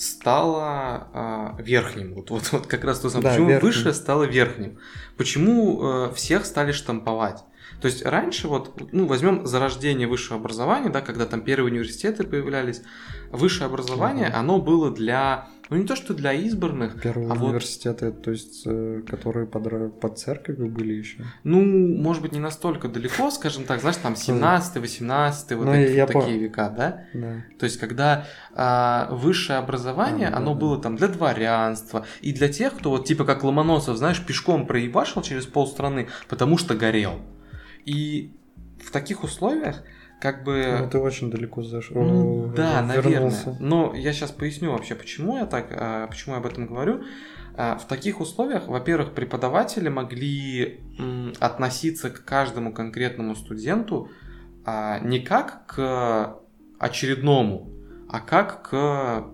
стало а, верхним? Вот, вот, вот как раз то самое. Да, почему верхним. высшее стало верхним? Почему э, всех стали штамповать? То есть раньше вот, ну, возьмем зарождение высшего образования, да, когда там первые университеты появлялись, высшее образование, угу. оно было для ну не то, что для избранных. Первые а университеты, вот... то есть, э, которые под, под церковью были еще. Ну, может быть, не настолько далеко, скажем так, знаешь, там 17 18 вот ну, эти, я такие по... века, да? Да. То есть, когда а, высшее образование, а, оно да, было да. там для дворянства и для тех, кто вот типа как Ломоносов, знаешь, пешком проебашил через полстраны, потому что горел. И в таких условиях как бы... Ну, ты очень далеко зашел. Ну, да, вернулся. наверное. Но я сейчас поясню вообще, почему я так, а, почему я об этом говорю. А, в таких условиях, во-первых, преподаватели могли относиться к каждому конкретному студенту а, не как к очередному, а как к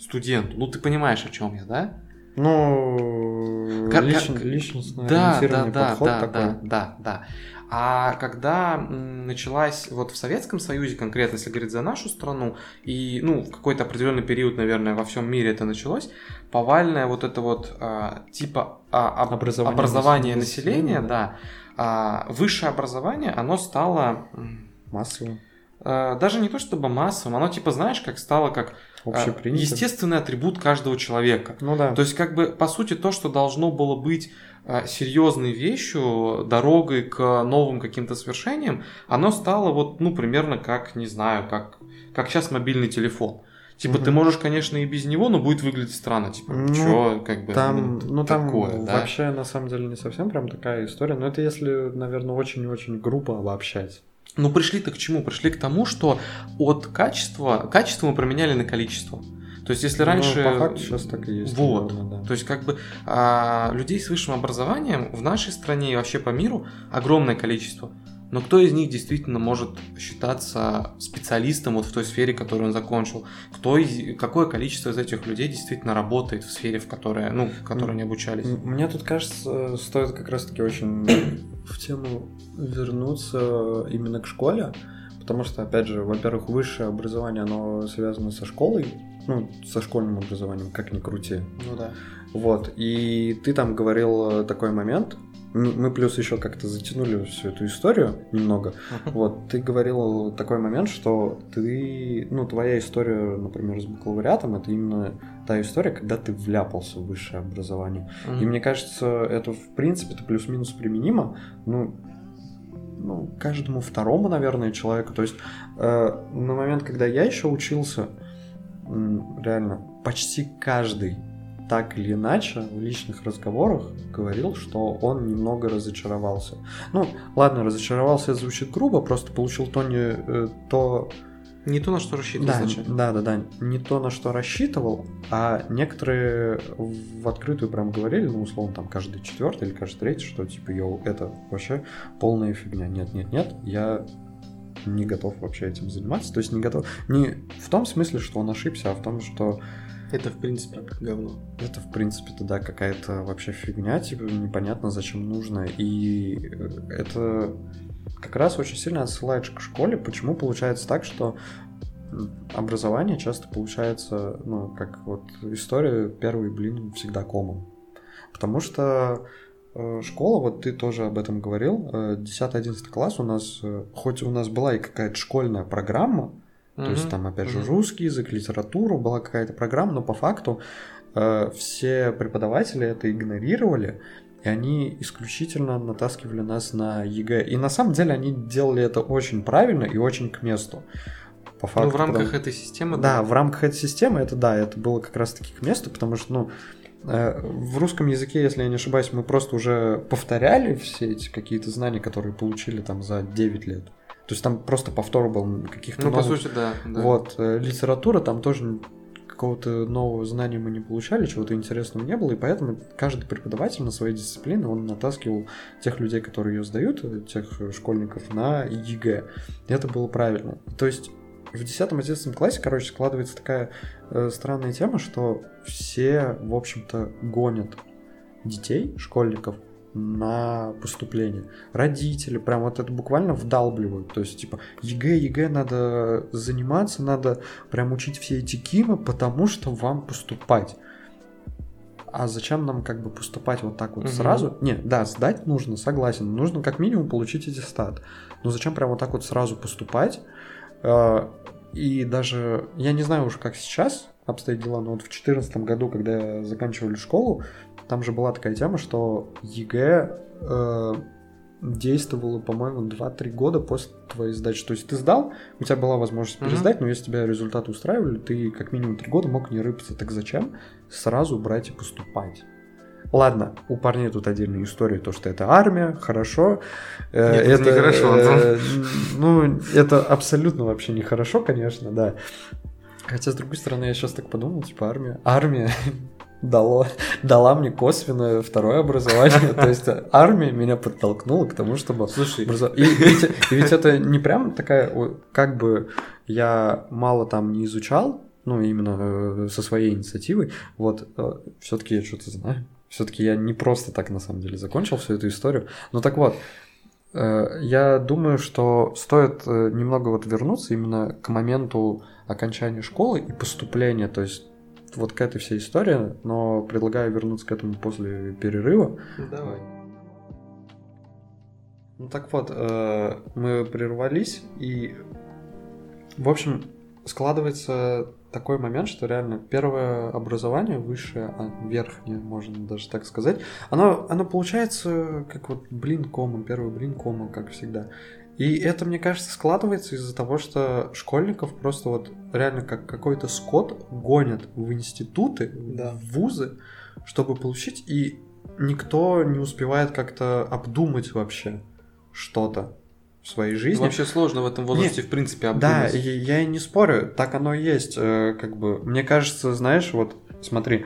студенту. Ну, ты понимаешь, о чем я, да? Ну, как, личн, личностное да, да, да, подход да, такой. Да, да, да. А когда началась вот в Советском Союзе, конкретно если говорить за нашу страну, и ну в какой-то определенный период, наверное, во всем мире это началось, повальное вот это вот а, типа а, об, образование, образование населения, населения, да, да а, высшее образование, оно стало массовым. А, даже не то чтобы массовым, оно типа знаешь, как стало как а, естественный атрибут каждого человека. Ну да. То есть как бы по сути то, что должно было быть а, серьезной вещью, дорогой к новым каким-то свершениям, оно стало вот, ну, примерно как, не знаю, как, как сейчас мобильный телефон. Типа, угу. ты можешь, конечно, и без него, но будет выглядеть странно. Типа, ну, чё, как бы, там, ну, ну такое, там да? вообще, на самом деле, не совсем прям такая история. Но это если, наверное, очень-очень грубо обобщать. Ну, пришли-то к чему? Пришли к тому, что от качества, качество мы променяли на количество. То есть, если ну, раньше... по факту сейчас так и есть. Вот. Наверное, да. То есть, как бы а, людей с высшим образованием в нашей стране и вообще по миру огромное количество. Но кто из них действительно может считаться специалистом вот в той сфере, которую он закончил? Кто из, какое количество из этих людей действительно работает в сфере, в которой, ну, в которой они обучались? Мне тут кажется, стоит как раз-таки очень в тему вернуться именно к школе, потому что, опять же, во-первых, высшее образование, оно связано со школой, ну, со школьным образованием, как ни крути. Ну да. Вот, и ты там говорил такой момент, мы плюс еще как-то затянули всю эту историю немного. Вот, ты говорил такой момент, что ты, ну, твоя история, например, с бакалавриатом, это именно та история, когда ты вляпался в высшее образование. И мне кажется, это в принципе-то плюс-минус применимо, ну, ну, каждому второму, наверное, человеку. То есть э, на момент, когда я еще учился, реально почти каждый так или иначе в личных разговорах говорил, что он немного разочаровался. Ну, ладно, разочаровался звучит грубо, просто получил то не э, то. Не то, на что рассчитывал. Да, значит. да, да, да. Не то, на что рассчитывал, а некоторые в открытую прям говорили, ну, условно, там, каждый четвертый или каждый третий, что типа, йоу, это вообще полная фигня. Нет, нет, нет, я не готов вообще этим заниматься. То есть не готов. Не в том смысле, что он ошибся, а в том, что это, в принципе, говно. Это, в принципе, тогда какая-то вообще фигня, типа, непонятно, зачем нужно. И э, это как раз очень сильно отсылает к школе. Почему получается так, что образование часто получается, ну, как вот история первый блин всегда комом. Потому что э, школа, вот ты тоже об этом говорил, 10-11 э, класс у нас, хоть у нас была и какая-то школьная программа, то есть там, опять же, русский язык, литература, была какая-то программа, но по факту э, все преподаватели это игнорировали, и они исключительно натаскивали нас на ЕГЭ. И на самом деле они делали это очень правильно и очень к месту. По факту, ну, в рамках потому... этой системы, да. Да, в рамках этой системы это да, это было как раз-таки к месту, потому что, ну, э, в русском языке, если я не ошибаюсь, мы просто уже повторяли все эти какие-то знания, которые получили там за 9 лет. То есть там просто повтор был каких-то Ну, новых... по сути, да, да. Вот. Э, литература там тоже какого-то нового знания мы не получали, чего-то интересного не было, и поэтому каждый преподаватель на своей дисциплине, он натаскивал тех людей, которые ее сдают, э, тех школьников, на ЕГЭ. И это было правильно. То есть в 10-11 классе, короче, складывается такая э, странная тема, что все, в общем-то, гонят детей, школьников, на поступление. Родители прям вот это буквально вдалбливают. То есть, типа, ЕГЭ, ЕГЭ надо заниматься, надо прям учить все эти КИМы, потому что вам поступать. а зачем нам как бы поступать вот так вот Мгм. сразу? Не, да, сдать нужно, согласен, нужно как минимум получить аттестат. Но зачем прям вот так вот сразу поступать? Э, И даже, я не знаю уже, как сейчас обстоят дела, но вот в 2014 году, когда заканчивали школу, там же была такая тема, что ЕГЭ э, действовало, по-моему, 2-3 года после твоей сдачи. То есть ты сдал, у тебя была возможность пересдать, но если тебя результаты устраивали, ты как минимум 3 года мог не рыпаться. Так зачем сразу брать и поступать? Ладно, у парней тут отдельная история, то, что это армия, хорошо. Э, Нет, это нехорошо, Антон. э, ну, это абсолютно вообще нехорошо, конечно, да. Хотя, с другой стороны, я сейчас так подумал, типа, армия... Армия дало, дала мне косвенное второе образование. То есть армия меня подтолкнула к тому, чтобы Слушай, И, ведь, и ведь это не прям такая, как бы я мало там не изучал, ну, именно э, со своей инициативой, вот, все-таки я что-то знаю. Все-таки я не просто так, на самом деле, закончил всю эту историю. Ну, так вот, э, я думаю, что стоит э, немного вот вернуться именно к моменту окончания школы и поступления, то есть вот к этой всей истории, но предлагаю вернуться к этому после перерыва. давай. Ну так вот, э, мы прервались, и, в общем, складывается такой момент, что реально первое образование, высшее, а, верхнее, можно даже так сказать, оно, оно получается как вот блин комом, первый блин комом, как всегда. И это, мне кажется, складывается из-за того, что школьников просто вот реально как какой-то скот гонят в институты, Да. в вузы, чтобы получить, и никто не успевает как-то обдумать вообще что-то в своей жизни. Вообще сложно в этом возрасте, в принципе, Да, обдумать. и я и не спорю, так оно и есть, э, как бы. Мне кажется, знаешь, вот смотри,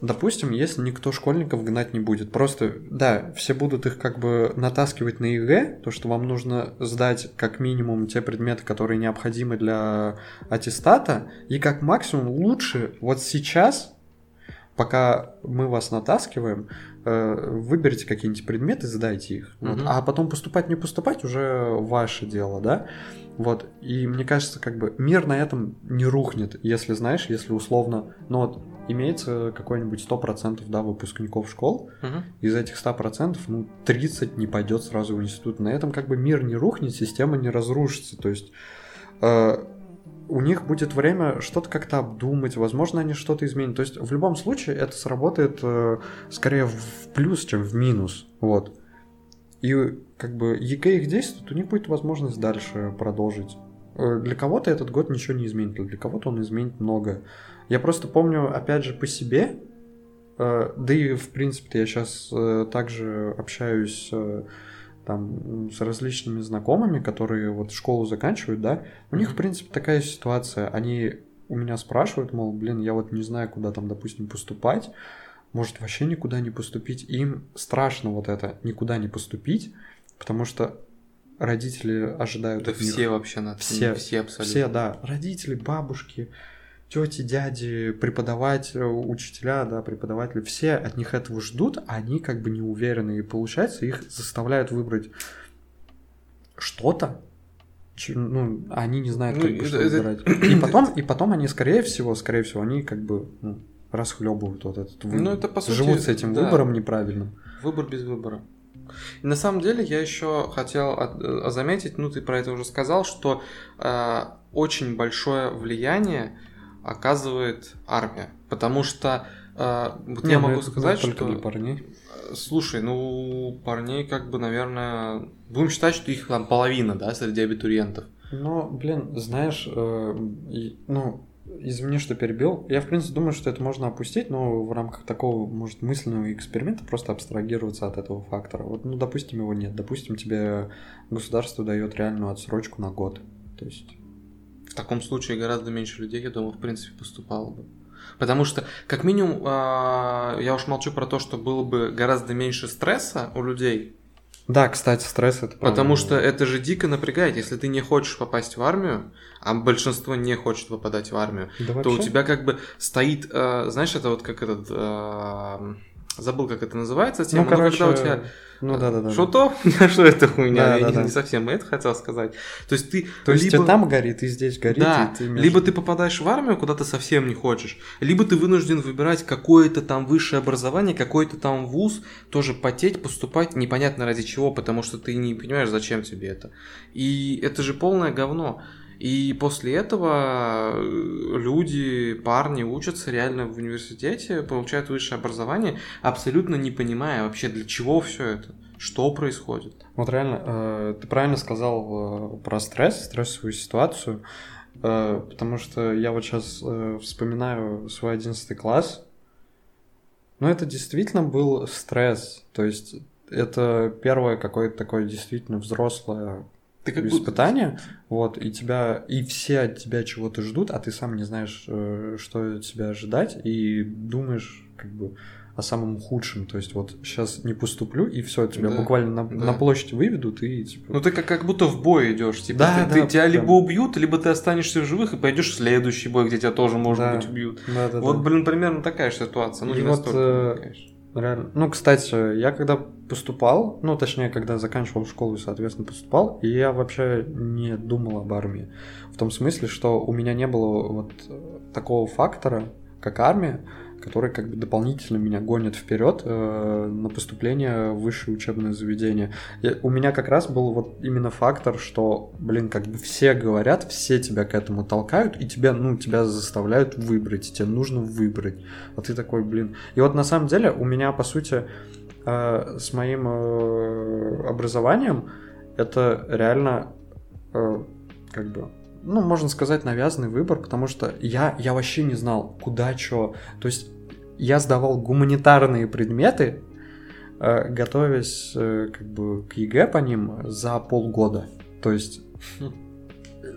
допустим, если никто школьников гнать не будет, просто, да, все будут их как бы натаскивать на ЕГЭ, то, что вам нужно сдать как минимум те предметы, которые необходимы для аттестата, и как максимум лучше вот сейчас, пока мы вас натаскиваем, э, выберите какие-нибудь предметы, сдайте их. Вот. Мгм. А потом поступать, не поступать уже ваше дело, да? Вот. И мне кажется, как бы мир на этом не рухнет, если знаешь, если условно, ну вот имеется какой-нибудь 100% да, выпускников школ, Мгм. из этих 100%, ну, 30 не пойдет сразу в институт. На этом как бы мир не рухнет, система не разрушится. То есть э, у них будет время что-то как-то обдумать, возможно, они что-то изменят. То есть в любом случае это сработает э, скорее в плюс, чем в минус. Вот. И как бы ЕГЭ их действует, у них будет возможность дальше продолжить. Э, Для кого-то этот год ничего не изменит, а для кого-то он изменит многое. Я просто помню, опять же, по себе, э, да и в принципе я сейчас также общаюсь э, там с различными знакомыми, которые вот школу заканчивают, да, у них в принципе такая ситуация, они у меня спрашивают, мол, блин, я вот не знаю, куда там, допустим, поступать, может вообще никуда не поступить, им страшно вот это, никуда не поступить, потому что родители ожидают Да от них. все вообще на Все, все абсолютно. все, да, родители, бабушки, тети, дяди, преподаватели, учителя, да, преподаватели, все от них этого ждут, а они как бы не уверены, и получается их заставляют выбрать что-то, ну, они не знают, Ну, как бы, это- что это- выбирать. И потом, и потом они, скорее всего, скорее всего, они как бы ну, расхлебывают вот этот выбор. Ну, это, по сути, Живут с этим да. выбором неправильным. Выбор без выбора. И на самом деле я еще хотел от- э, заметить, ну ты про это уже сказал, что э, очень большое влияние оказывает армия, потому что э, вот Не, я ну, могу сказать, что для парней. э, слушай, ну парней как бы, наверное, будем считать, что их там половина, да, среди абитуриентов. Ну, блин, знаешь, э, ну, извини, что перебил. Я, в принципе, думаю, что это можно опустить, но в рамках такого, может, мысленного эксперимента просто абстрагироваться от этого фактора. Вот, ну, допустим, его нет. Допустим, тебе государство дает реальную отсрочку на год. То есть... В таком случае гораздо меньше людей, я думаю, в принципе, поступало бы. Потому что, как минимум, а, я уж молчу про то, что было бы гораздо меньше стресса у людей, Да, кстати, стресс это... правда. Потому что это же дико напрягает. Если ты не хочешь попасть в армию, а большинство не хочет попадать в армию, Да то у вообще? тебя как бы стоит, э, знаешь, это вот как этот э, забыл, как это называется, тема, Ну, но короче, когда у тебя ну да, да, да. что то, что это хуйня, Да, я да, не, да. не совсем это хотел сказать. То есть ты То есть либо... и там горит, и здесь горит, Да, и ты между- либо ты попадаешь в армию, куда ты совсем не хочешь, либо ты вынужден выбирать какое-то там высшее образование, какой-то там вуз, тоже потеть, поступать, непонятно ради чего, потому что ты не понимаешь, зачем тебе это. И это же полное говно. И после этого э, люди, парни учатся реально в университете, получают высшее образование, абсолютно не понимая вообще, для чего все это, что происходит. Вот реально, э, ты правильно сказал э, про стресс, стрессовую ситуацию, потому что я вот сейчас вспоминаю свой 11 класс, но это действительно был стресс, то есть это первое какое-то такое действительно взрослое Ты как будто... испытание, вот, и тебя, и все от тебя чего-то ждут, а ты сам не знаешь, э, что тебя ожидать, и думаешь, как бы, о самом худшем, то есть вот сейчас не поступлю, и все, тебя Да, буквально на, да. на площадь выведут, и типа... Ну ты как, как будто в бой идешь, типа Да, ты, ты- да, тебя прям. либо убьют, либо ты останешься в живых и пойдешь в следующий бой, где тебя тоже, может Да. быть, убьют. Да-да-да. Вот, блин, примерно такая же ситуация. Ну, И не вот, настолько, э, конечно. Реально. Ну, кстати, я когда поступал, ну, точнее, когда заканчивал школу, соответственно, поступал, и я вообще не думал об армии. В том смысле, что у меня не было вот такого фактора, как армия, который как бы дополнительно меня гонит вперед э, на поступление в высшее учебное заведение. Я- у меня как раз был вот именно фактор, что, блин, как бы все говорят, все тебя к этому толкают, и тебя, ну, тебя заставляют выбрать, и тебе нужно выбрать. А ты такой, блин. И вот на самом деле у меня, по сути, э, с моим э, образованием это реально э, как бы ну, можно сказать, навязанный выбор, потому что я, я вообще не знал, куда что. То есть я сдавал гуманитарные предметы, э, готовясь э, как бы к ЕГЭ по ним за полгода. То есть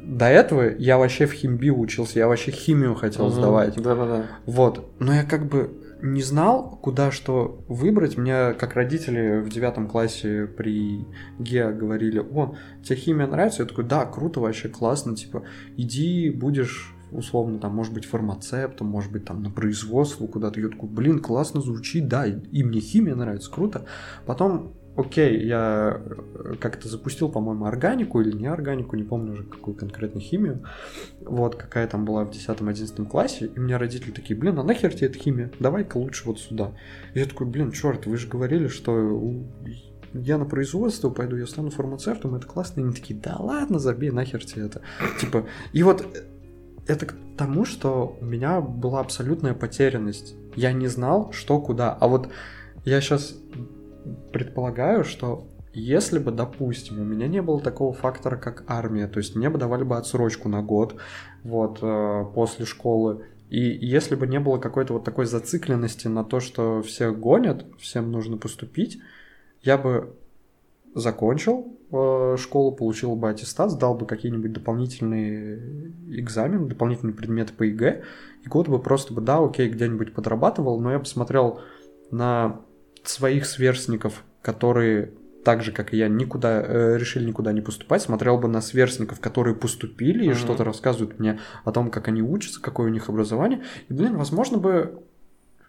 до этого я вообще в химбио учился, я вообще химию хотел сдавать. Да-да-да. Вот. Но я как бы не знал, куда что выбрать. Мне, как родители в девятом классе при ГЕА говорили, о, тебе химия нравится? Я такой, да, круто, вообще классно, типа, иди, будешь условно, там, может быть, фармацептом, может быть, там, на производство куда-то. Я такой, блин, классно звучит, да, и, и мне химия нравится, круто. Потом, окей, я э, как-то запустил, по-моему, органику или не органику, не помню уже, какую конкретно химию. Вот, какая там была в 10-11 классе, и мне родители такие, блин, а нахер тебе эта химия? Давай-ка лучше вот сюда. И я такой, блин, черт, вы же говорили, что я на производство пойду, я стану фармацевтом, это классно. И они такие, да ладно, забей, нахер тебе это. Типа, и вот это к тому, что у меня была абсолютная потерянность. Я не знал, что куда. А вот я сейчас предполагаю, что если бы, допустим, у меня не было такого фактора, как армия, то есть мне бы давали бы отсрочку на год, вот, э, после школы, и если бы не было какой-то вот такой зацикленности на то, что все гонят, всем нужно поступить, я бы закончил э, школу, получил бы аттестат, сдал бы какие-нибудь дополнительные экзамены, дополнительные предметы по ЕГЭ, и год бы просто бы, да, окей, где-нибудь подрабатывал, но я бы смотрел на своих сверстников, которые так же, как и я, никуда э, решили никуда не поступать, смотрел бы на сверстников, которые поступили и Мгм. что-то рассказывают мне о том, как они учатся, какое у них образование. И, блин, возможно бы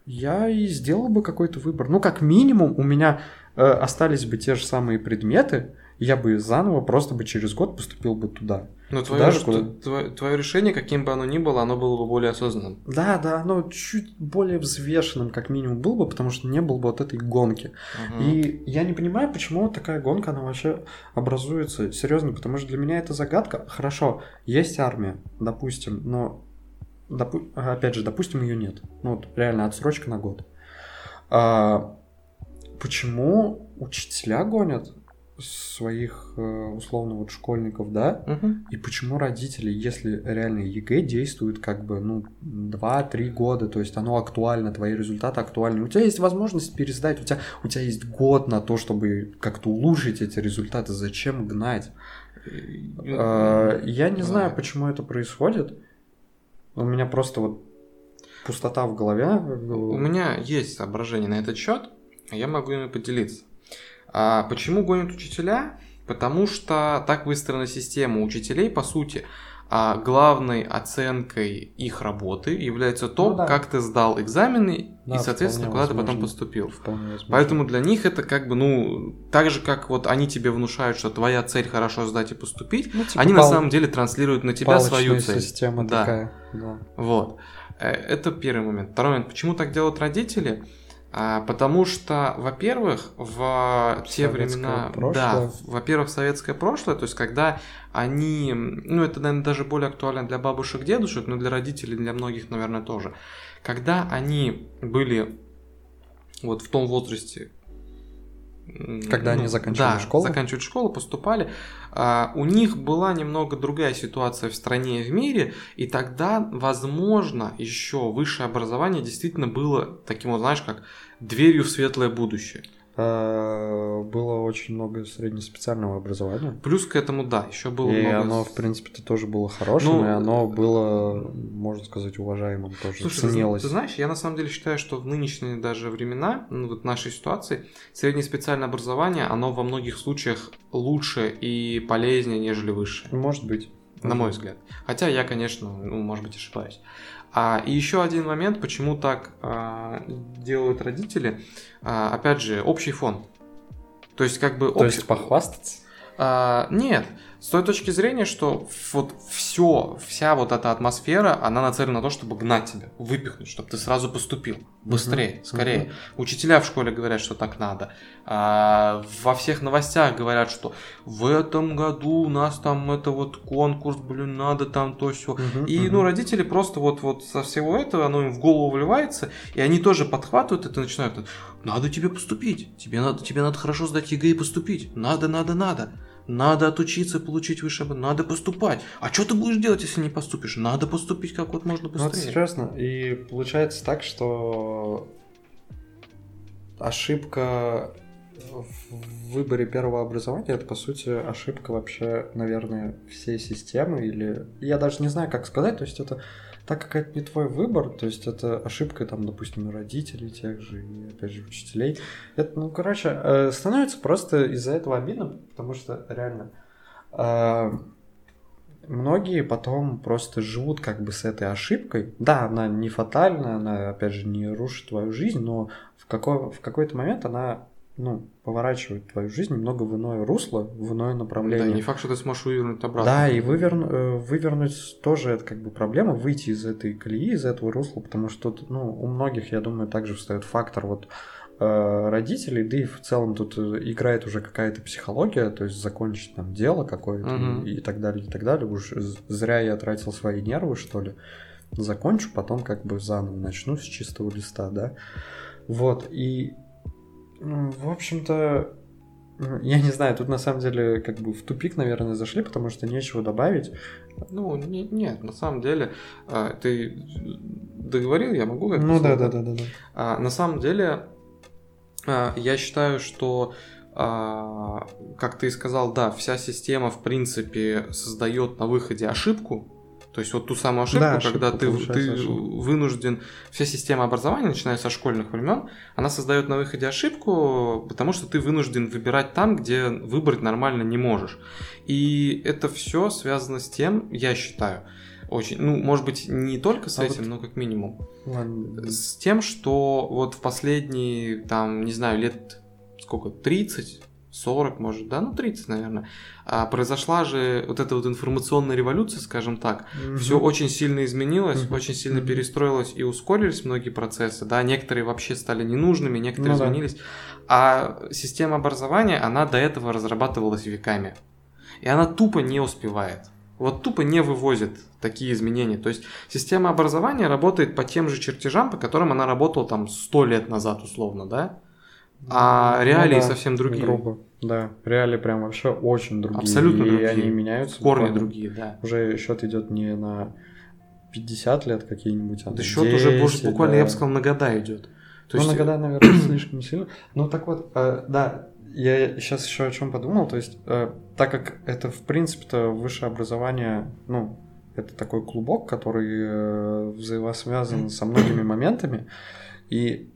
я и сделал бы какой-то выбор. Ну, как минимум, у меня э, остались бы те же самые предметы, и я бы заново просто бы через год поступил бы туда. Но Туда твое, же, куда? твое, твое решение, каким бы оно ни было, оно было бы более осознанным. Да, да, оно чуть более взвешенным, как минимум, был бы, потому что не было бы вот этой гонки. Мгм. И я не понимаю, почему такая гонка, она вообще образуется. Серьезно, потому что для меня это загадка. Хорошо, есть армия, допустим, но допу- опять же, допустим, ее нет. Ну вот реально отсрочка на год. А, почему учителя гонят своих э, условно вот школьников, да? Мгм. И почему родители, если реально ЕГЭ действует как бы, ну, 2-3 года, то есть оно актуально, твои результаты актуальны, у тебя есть возможность пересдать, у тебя, у тебя есть год на то, чтобы как-то улучшить эти результаты, зачем гнать? Э, Я не знаю, почему это происходит, у меня просто вот пустота в голове. У меня есть соображение на этот счет, а я могу ими поделиться. А почему гонят учителя? Потому что так выстроена система учителей, по сути, а главной оценкой их работы является то, Ну да. как ты сдал экзамены Да, и, соответственно, куда ты потом возможно. поступил. Возможно. Поэтому для них это как бы, ну, так же, как вот они тебе внушают, что твоя цель хорошо сдать и поступить, Ну, типа они на пал- самом деле транслируют на тебя свою цель. система Да. такая. Да. Вот. Э, Это первый момент. Второй момент. Почему так делают родители? А, потому что, во-первых, в те времена, прошлое. да, во-первых, советское прошлое, то есть когда они, ну это, наверное, даже более актуально для бабушек, дедушек, но для родителей, для многих, наверное, тоже. Когда они были вот в том возрасте, Когда они заканчивали да, школу? заканчивают школу, поступали, а, у них была немного другая ситуация в стране и в мире, и тогда, возможно, еще высшее образование действительно было таким вот, знаешь, как дверью в светлое будущее. Э, Было очень много среднеспециального образования. Плюс к этому, да, еще было И много... оно, в принципе-то, тоже было хорошим, Ну, и оно было, можно сказать, уважаемым тоже. Слушай, ты, ценилось. ты знаешь, я на самом деле считаю, что в нынешние даже времена, ну, вот нашей ситуации, среднее специальное образование, оно во многих случаях лучше и полезнее, нежели высшее. Может быть. На мой взгляд. Хотя я, конечно, ну, может быть, ошибаюсь. А, и еще один момент, почему так а, делают родители. А, опять же, общий фон. То есть, как бы... То общий- есть похвастаться? а, нет, с той точки зрения, что вот все, вся вот эта атмосфера, она нацелена на то, чтобы гнать тебя, выпихнуть, чтобы ты сразу поступил. Быстрее, Мгм, скорее. мгм. Учителя в школе говорят, что так надо. А, во всех новостях говорят, что в этом году у нас там это вот конкурс, блин, надо там то все. Мгм, И, мгм. ну, родители просто вот, вот со всего этого, оно им в голову вливается, и они тоже подхватывают это и начинают, надо тебе поступить, тебе надо, тебе надо хорошо сдать ЕГЭ и поступить, надо, надо, надо. Надо отучиться, получить высшее образование, надо поступать. А что ты будешь делать, если не поступишь? Надо поступить как вот можно Ну, вот быстрее. серьезно, и получается так, что ошибка в выборе первого образования это по сути ошибка вообще, наверное, всей системы или я даже не знаю, как сказать, то есть это так как это не твой выбор, то есть это ошибка там, допустим, родителей тех же и опять же учителей. Это, ну, короче, э, становится просто из-за этого обидно, потому что реально э, многие потом просто живут как бы с этой ошибкой. Да, она не фатальна, она, опять же, не рушит твою жизнь, но в, какой, в какой-то момент она ну, поворачивает твою жизнь немного в иное русло, в иное Да, направление. не факт, что ты сможешь вывернуть обратно. Да, и выверну- э, вывернуть тоже это как бы проблема, выйти из этой колеи, из этого русла, потому что тут, ну, у многих, я думаю, также встает фактор вот э, родителей, да и в целом тут э, играет уже какая-то психология, то есть закончить там дело какое-то Мгм. и, так далее, и так далее. Уж зря я тратил свои нервы, что ли. Закончу, потом как бы заново начну с чистого листа, да. Вот, и, в общем-то, я не знаю, тут на самом деле как бы в тупик, наверное, зашли, потому что нечего добавить. Ну, не- нет, на самом деле, а, ты договорил, я могу как-то Ну да, да, да, да, да. А, на самом деле, а, я считаю, что, как ты и сказал, да, вся система, в принципе, создает на выходе ошибку. То есть вот ту самую ошибку, Да, когда ты, ты ошибку. вынужден... Вся система образования, начиная со школьных времен, она создает на выходе ошибку, потому что ты вынужден выбирать там, где выбрать нормально не можешь. И это все связано с тем, я считаю, очень, ну, может быть, не только с А этим, вот- но как минимум, Ладно. с тем, что вот в последние, там, не знаю, лет сколько, 30, 40, может, да, ну 30, наверное, а, произошла же вот эта вот информационная революция, скажем так. Все Мгм. очень сильно изменилось, Мгм. очень сильно Мгм. перестроилось и ускорились многие процессы, да, некоторые вообще стали ненужными, некоторые Ну да. изменились. А система образования, она до этого разрабатывалась веками. И она тупо не успевает. Вот тупо не вывозит такие изменения. То есть система образования работает по тем же чертежам, по которым она работала там 100 лет назад условно, да? А Ну реалии да, совсем другие. Грубо, да. Реалии прям вообще очень другие. Абсолютно и другие. они меняются. Корни другие, да. Уже счет идет не на 50 лет какие-нибудь, а Да счет уже 10, больше, буквально, да. я бы сказал, на года идет. То ну, есть, на года, наверное, слишком сильно. Ну, так вот, э, да, я сейчас еще о чем подумал. То есть, э, так как это, в принципе-то, высшее образование, ну, это такой клубок, который э, взаимосвязан со многими моментами, и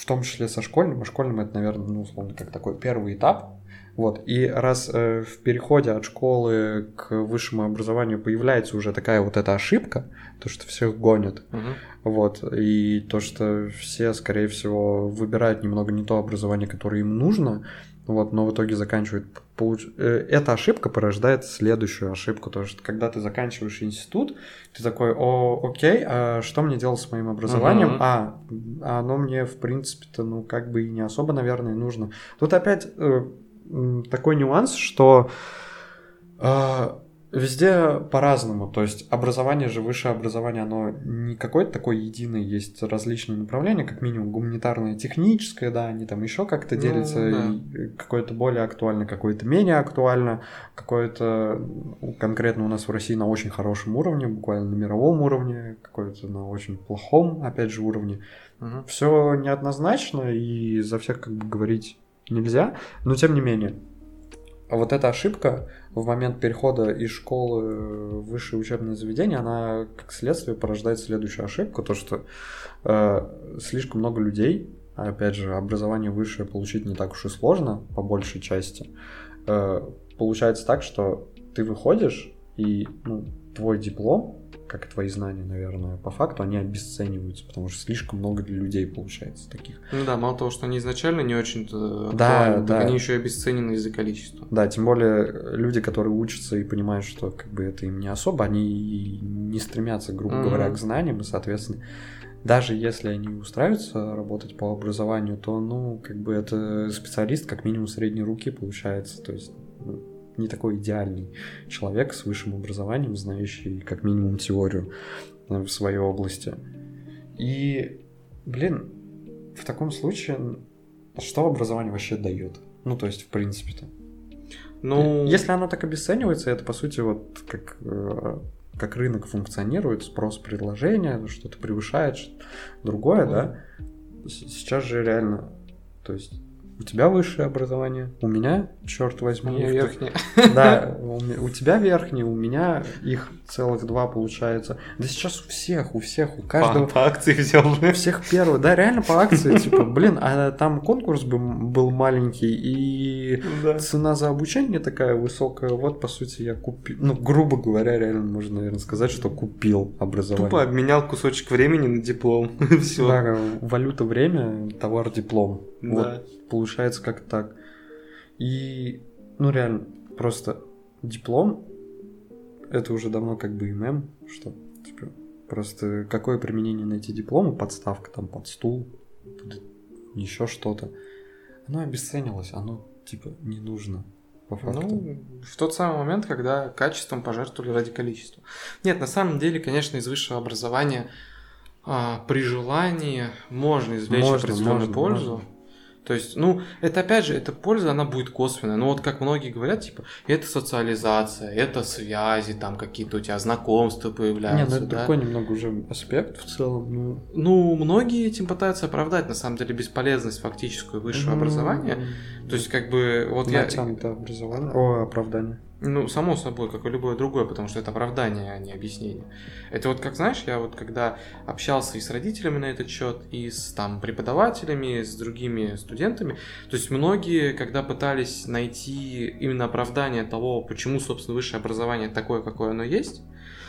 в том числе со школьным. А школьным это, наверное, ну, условно, как такой первый этап. Вот. И раз э, в переходе от школы к высшему образованию появляется уже такая вот эта ошибка, то, что всех гонят, Угу. вот, и то, что все, скорее всего, выбирают немного не то образование, которое им нужно, вот, но в итоге заканчивают. Получ... э, Эта ошибка порождает следующую ошибку, то что когда ты заканчиваешь институт, ты такой, о, окей, а что мне делать с моим образованием? Мгм. А, оно мне, в принципе-то, ну, как бы и не особо, наверное, нужно. Тут опять э, такой нюанс, что э, везде по-разному. То есть образование же, высшее образование, оно не какое-то такое единое, есть различные направления, как минимум гуманитарное, техническое, да, они там еще как-то Ну, делятся, да. и какое-то более актуально, какое-то менее актуально, какое-то ну, конкретно у нас в России на очень хорошем уровне, буквально на мировом уровне, какое-то на очень плохом, опять же, уровне Угу. все неоднозначно и за всех как бы говорить нельзя, но тем не менее. А вот эта ошибка в момент перехода из школы в высшее учебное заведение, она как следствие порождает следующую ошибку, то что э, слишком много людей, а опять же, образование высшее получить не так уж и сложно, по большей части, э, получается так, что ты выходишь, и ну, твой диплом, как и твои знания, наверное, по факту, они обесцениваются, потому что слишком много для людей получается таких. Ну да, мало того, что они изначально не очень-то Да, да. они еще и обесценены из-за количества. Да, тем более люди, которые учатся и понимают, что как бы это им не особо, они не стремятся, грубо Мгм. говоря, к знаниям, и, соответственно, даже если они устраиваются работать по образованию, то, ну, как бы это специалист как минимум средней руки получается, то есть ну, не такой идеальный человек с высшим образованием, знающий как минимум теорию э, в своей области. И, блин, в таком случае, что образование вообще дает? Ну, то есть, в принципе-то. Ну, Если оно так обесценивается, это по сути вот как, э, как рынок функционирует, спрос предложения, что-то превышает что- другое, Ну. да. С- Сейчас же реально, то есть у тебя высшее образование, у меня, черт возьми, меня в- верхняя. да, у, у тебя верхнее, у меня их целых два получается. Да сейчас у всех, у всех, у каждого. По, по акции взял. У всех первый, да, реально по акции, типа, блин, а там конкурс бы был маленький, и Да. цена за обучение такая высокая, вот, по сути, я купил, ну, грубо говоря, реально можно, наверное, сказать, что купил образование. Тупо обменял кусочек времени на диплом. Все. Да, валюта время, товар диплом. Вот, получается как так. И, ну, реально, просто диплом, это уже давно как бы и мем, что, типа, просто какое применение найти диплома, подставка там под стул, еще что-то, оно обесценилось, оно, типа, не нужно, по факту. Ну, в тот самый момент, когда качеством пожертвовали ради количества. Нет, на самом деле, конечно, из высшего образования а, при желании можно извлечь Можно, определенную можно, пользу. можно. То есть, ну, это опять же, эта польза, она будет косвенная. Ну, вот как многие говорят, типа, это социализация, это связи, там какие-то у тебя знакомства появляются. ну это да. другой немного уже аспект в целом. Ну, Ну, многие этим пытаются оправдать, на самом деле, бесполезность фактическую высшего м, образования. То есть, как бы, вот я... натянутое образование. О, оправдание. Ну, само собой, как и любое другое, потому что это оправдание, а не объяснение. Это вот, как знаешь, я вот когда общался и с родителями на этот счет, и с там преподавателями, и с другими студентами, то есть многие, когда пытались найти именно оправдание того, почему, собственно, высшее образование такое, какое оно есть,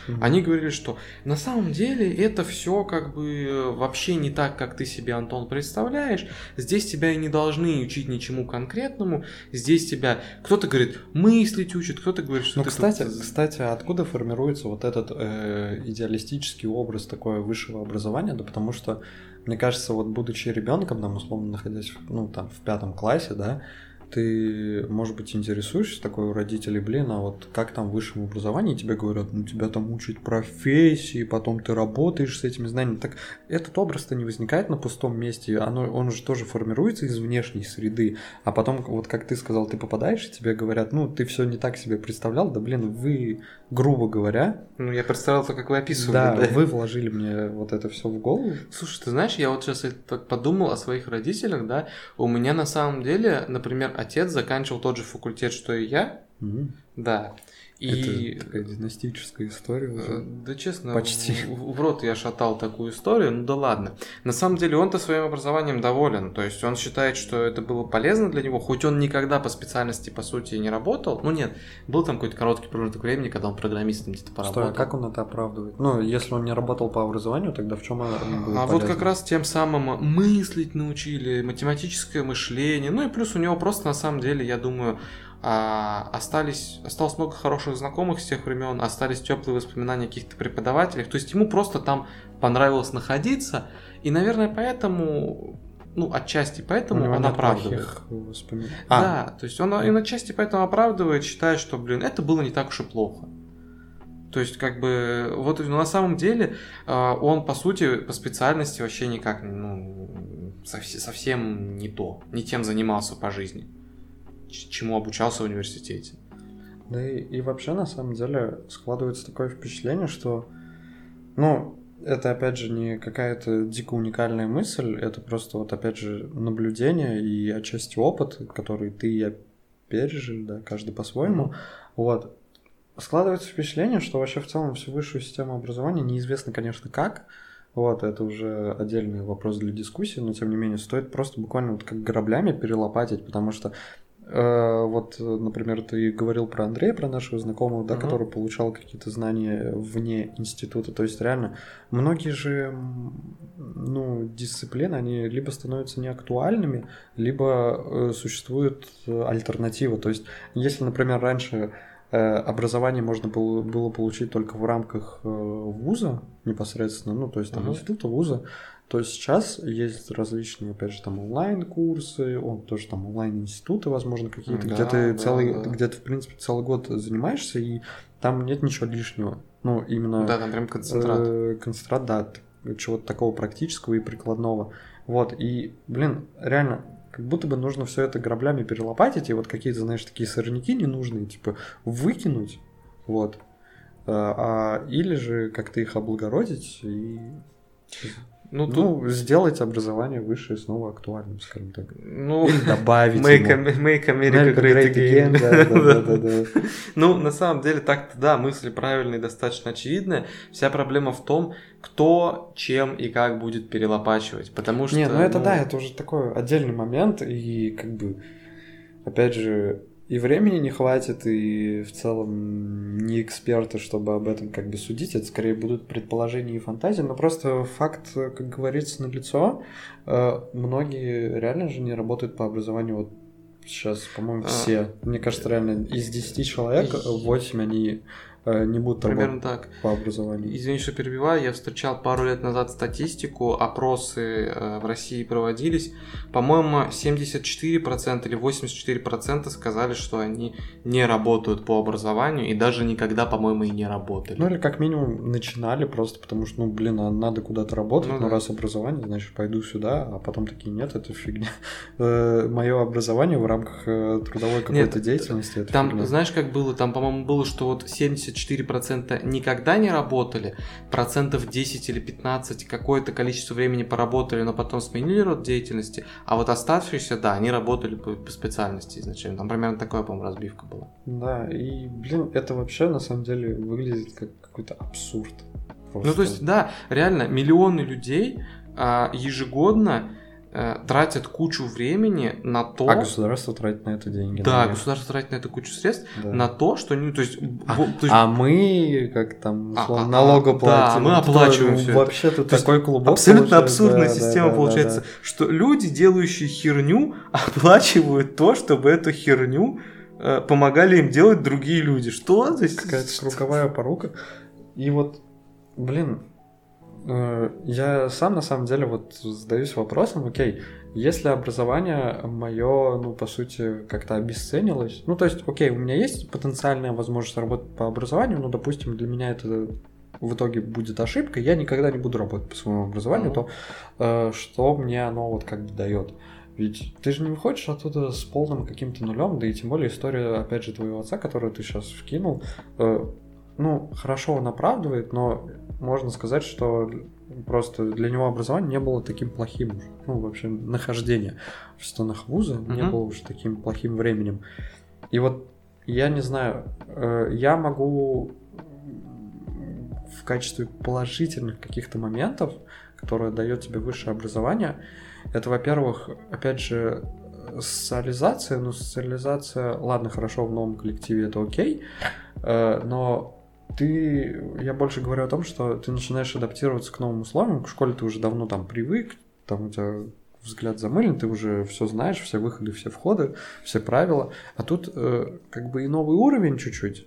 Мгм. они говорили, что на самом деле это все как бы вообще не так, как ты себе, Антон, представляешь. Здесь тебя и не должны учить ничему конкретному. Здесь тебя кто-то говорит мыслить учит, кто-то говорит, что Ну, ты кстати, тут- кстати, откуда формируется вот этот э, идеалистический образ такое высшего образования? Да потому что, мне кажется, вот будучи ребенком, там, условно, находясь, ну, там, в пятом классе, да, ты, может быть, интересуешься такой у родителей, блин, а вот как там в высшем образовании тебе говорят, ну, тебя там учат профессии, потом ты работаешь с этими знаниями. Так этот образ-то не возникает на пустом месте, оно, он же тоже формируется из внешней среды, а потом, вот как ты сказал, ты попадаешь, и тебе говорят, ну, ты все не так себе представлял, да, блин, вы, грубо говоря, Ну, я представлял то, как вы описывали. да, да. вы вложили мне вот это все в голову. Слушай, ты знаешь, я вот сейчас так подумал о своих родителях, да. У меня на самом деле, например, отец заканчивал тот же факультет, что и я, Мгм. Да. И... Это такая династическая история уже. Э, да честно, Почти. В, в рот я шатал такую историю, ну да ладно. На самом деле он-то своим образованием доволен, то есть он считает, что это было полезно для него, хоть он никогда по специальности, по сути, не работал. Ну нет, был там какой-то короткий промежуток времени, когда он программистом где-то поработал. Что, а как он это оправдывает? Ну, если он не работал по образованию, тогда в чем он был А полезен? вот как раз тем самым мыслить научили, математическое мышление, ну и плюс у него просто на самом деле, я думаю, а, остались, осталось много хороших знакомых с тех времен, остались теплые воспоминания о каких-то преподавателях. То есть ему просто там понравилось находиться, и, наверное, поэтому, ну, отчасти поэтому он оправдывает. А. Да, то есть он и на части поэтому оправдывает, считая, что, блин, это было не так уж и плохо. То есть, как бы, вот на самом деле а, он, по сути, по специальности вообще никак, ну, совсем не то, не тем занимался по жизни чему обучался в университете. Да и, и вообще, на самом деле, складывается такое впечатление, что, ну, это, опять же, не какая-то дико уникальная мысль, это просто, вот, опять же, наблюдение и отчасти опыт, который ты и я пережили, да, каждый по-своему. Вот. Складывается впечатление, что вообще в целом всю высшую систему образования неизвестно, конечно, как, вот, это уже отдельный вопрос для дискуссии, но тем не менее стоит просто буквально вот как граблями перелопатить, потому что вот, например, ты говорил про Андрея, про нашего знакомого, да, uh-huh. который получал какие-то знания вне института. То есть реально многие же ну, дисциплины, они либо становятся неактуальными, либо э, существует альтернатива. То есть если, например, раньше э, образование можно было, было получить только в рамках вуза непосредственно, ну, то есть там uh-huh. института, вуза, то есть сейчас есть различные, опять же, там онлайн-курсы, он тоже там онлайн-институты, возможно, какие-то, да, где ты да, целый, да. где ты, в принципе, целый год занимаешься, и там нет ничего лишнего. Ну, именно... Да, там прям концентрат. Э, концентрат, да, чего-то такого практического и прикладного. Вот, и, блин, реально, как будто бы нужно все это граблями перелопатить, и вот какие-то, знаешь, такие сорняки ненужные, типа, выкинуть, вот. Э, а, или же как-то их облагородить и ну, тут... ну, сделать образование высшее снова актуальным, скажем так. Ну, Или добавить make, ему. make America great, again. again. Да, да, да, да. Ну, на самом деле, так-то да, мысли правильные, достаточно очевидные. Вся проблема в том, кто, чем и как будет перелопачивать. Потому что... Не, ну это ну... да, это уже такой отдельный момент. И как бы, опять же, и времени не хватит, и в целом не эксперты, чтобы об этом как бы судить. Это скорее будут предположения и фантазии. Но просто факт, как говорится, на лицо. Э, многие реально же не работают по образованию вот сейчас, по-моему, а. все. А... Мне кажется, реально из 10 человек 8 они не будут Примерно так. по образованию. Извини, что перебиваю. Я встречал пару лет назад статистику, опросы э, в России проводились. По-моему, 74% или 84% сказали, что они не работают по образованию и даже никогда, по-моему, и не работали. Ну или как минимум начинали просто потому, что, ну, блин, а надо куда-то работать, ну, но да. раз образование, значит, пойду сюда, а потом такие, нет, это фигня. Э, Мое образование в рамках трудовой какой-то деятельности, это Там, знаешь, как было? Там, по-моему, было, что вот 70 4% никогда не работали, процентов 10 или 15 какое-то количество времени поработали, но потом сменили род деятельности, а вот оставшиеся, да, они работали по, по специальности изначально. Там примерно такая, по-моему, разбивка была. Да, и, блин, это вообще на самом деле выглядит как какой-то абсурд. Просто. Ну, то есть, да, реально, миллионы людей а, ежегодно тратят кучу времени на то... А государство тратит на это деньги. Да, наверное. государство тратит на это кучу средств, да. на то, что... Ну, то есть, а, то есть... а мы, как там, а, а, налогоплатим. Да, мы оплачиваем все Вообще тут такой клубок Абсолютно абсурдная да, система да, получается, да, да. что люди, делающие херню, оплачивают то, чтобы эту херню э, помогали им делать другие люди. Что? Какая-то круговая порука. И вот, блин, Э, я сам на самом деле вот задаюсь вопросом, окей, если образование мое, ну, по сути, как-то обесценилось, ну, то есть, окей, у меня есть потенциальная возможность работать по образованию, но, допустим, для меня это в итоге будет ошибка, я никогда не буду работать по своему образованию, mm-hmm. то э, что мне оно вот как бы дает? Ведь ты же не выходишь оттуда с полным каким-то нулем, да и тем более история, опять же, твоего отца, которую ты сейчас вкинул, э, ну, хорошо он оправдывает, но можно сказать, что просто для него образование не было таким плохим уже. Ну, вообще, нахождение в стенах вуза uh-huh. не было уже таким плохим временем. И вот я не знаю, э, я могу в качестве положительных каких-то моментов, которые дает тебе высшее образование, это, во-первых, опять же, социализация, ну, социализация, ладно, хорошо, в новом коллективе это окей, э, но ты, я больше говорю о том, что ты начинаешь адаптироваться к новым условиям, к школе ты уже давно там привык, там у тебя взгляд замылен, ты уже все знаешь, все выходы, все входы, все правила, а тут э, как бы и новый уровень чуть-чуть,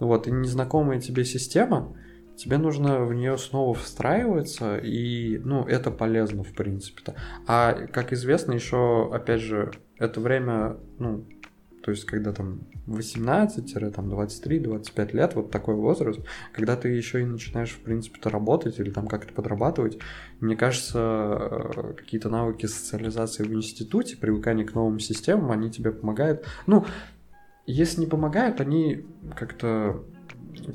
вот, и незнакомая тебе система, тебе нужно в нее снова встраиваться, и, ну, это полезно, в принципе-то. А, как известно, еще, опять же, это время, ну, то есть, когда там 18-23-25 лет, вот такой возраст, когда ты еще и начинаешь, в принципе-то, работать или там как-то подрабатывать, мне кажется, э, какие-то навыки социализации в институте, привыкание к новым системам, они тебе помогают. Ну, если не помогают, они как-то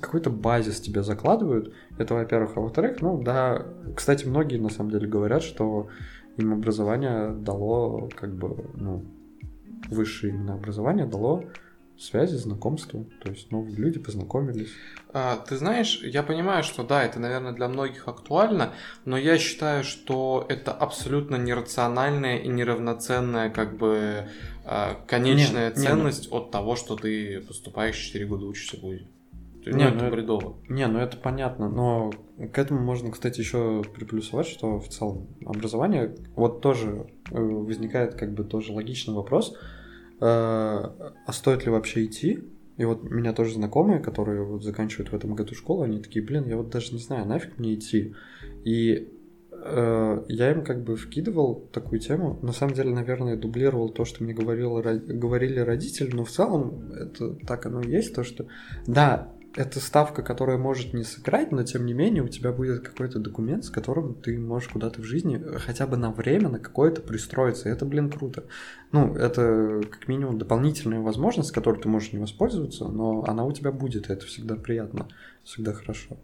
какой-то базис тебе закладывают. Это, во-первых. А во-вторых, ну да, кстати, многие на самом деле говорят, что им образование дало, как бы, ну, высшее именно образование дало связи, знакомства, то есть новые люди познакомились. А, ты знаешь, я понимаю, что да, это, наверное, для многих актуально, но я считаю, что это абсолютно нерациональная и неравноценная, как бы, а, конечная нет, ценность нет. от того, что ты поступаешь 4 года учишься в ВУЗе. Не, ну, это, это бредово. Не, ну это понятно, но к этому можно, кстати, еще приплюсовать, что в целом образование, вот тоже э, возникает как бы тоже логичный вопрос, а стоит ли вообще идти? И вот меня тоже знакомые, которые вот заканчивают в этом году школу, они такие, блин, я вот даже не знаю, нафиг мне идти. И э, я им как бы вкидывал такую тему. На самом деле, наверное, дублировал то, что мне говорил, говорили родители, но в целом это так оно и есть, то, что да, это ставка, которая может не сыграть, но тем не менее у тебя будет какой-то документ, с которым ты можешь куда-то в жизни хотя бы на время на какое-то пристроиться. И это, блин, круто. Ну, это как минимум дополнительная возможность, которой ты можешь не воспользоваться, но она у тебя будет, и это всегда приятно, всегда хорошо.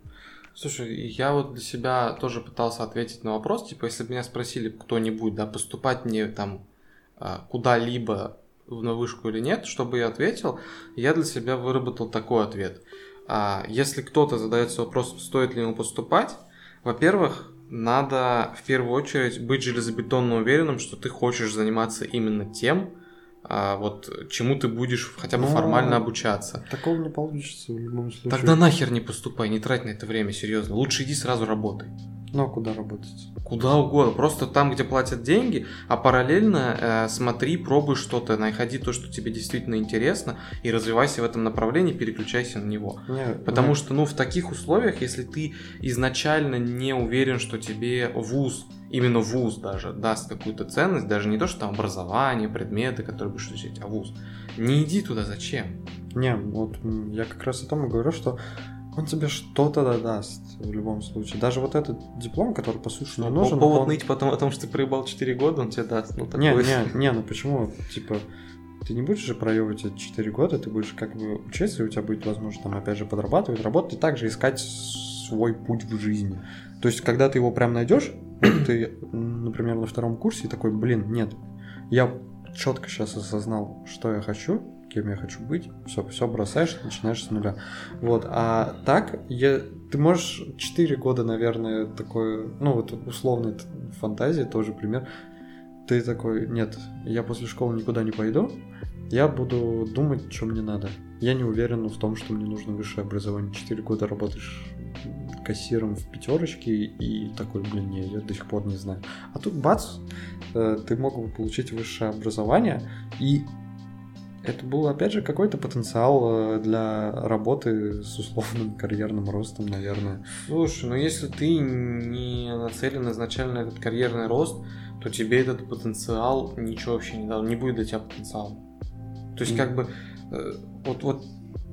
Слушай, я вот для себя тоже пытался ответить на вопрос, типа, если бы меня спросили кто-нибудь, да, поступать мне там а, куда-либо на вышку или нет, чтобы я ответил, я для себя выработал такой ответ – если кто-то задается вопросом, стоит ли ему поступать, во-первых, надо в первую очередь быть железобетонно уверенным, что ты хочешь заниматься именно тем, а, вот чему ты будешь хотя бы Но формально обучаться. Такого не получится в любом случае. Тогда нахер не поступай, не трать на это время, серьезно. Лучше иди сразу работай. Ну а куда работать? Куда угодно, просто там, где платят деньги, а параллельно э, смотри, пробуй что-то, находи то, что тебе действительно интересно, и развивайся в этом направлении, переключайся на него. Нет, Потому нет. что, ну, в таких условиях, если ты изначально не уверен, что тебе вуз, именно вуз даже, даст какую-то ценность, даже не то, что там образование, предметы, которые будешь изучать, а вуз, не иди туда зачем? Не, вот я как раз о том и говорю, что он тебе что-то даст в любом случае. Даже вот этот диплом, который по сути не ну, нужен. Повод он... ныть потом о том, что ты проебал 4 года, он тебе даст. Ну, такой... Не, не, не, ну почему? Типа, ты не будешь же проебывать эти 4 года, ты будешь как бы учиться, и у тебя будет возможность там опять же подрабатывать, работать, и также искать свой путь в жизни. То есть, когда ты его прям найдешь, ты, например, на втором курсе такой, блин, нет, я четко сейчас осознал, что я хочу, кем я хочу быть, все, все бросаешь, начинаешь с нуля. Вот, а так, я, ты можешь 4 года, наверное, такой, ну вот условной фантазии тоже пример, ты такой, нет, я после школы никуда не пойду, я буду думать, что мне надо. Я не уверен в том, что мне нужно высшее образование. 4 года работаешь кассиром в пятерочке и такой, блин, не, я до сих пор не знаю. А тут бац, э, ты мог бы получить высшее образование, и это был, опять же, какой-то потенциал э, для работы с условным карьерным ростом, наверное. Слушай, ну если ты не нацелен изначально на этот карьерный рост, то тебе этот потенциал ничего вообще не дал, не будет для тебя потенциала. То есть, как бы, э, вот, вот,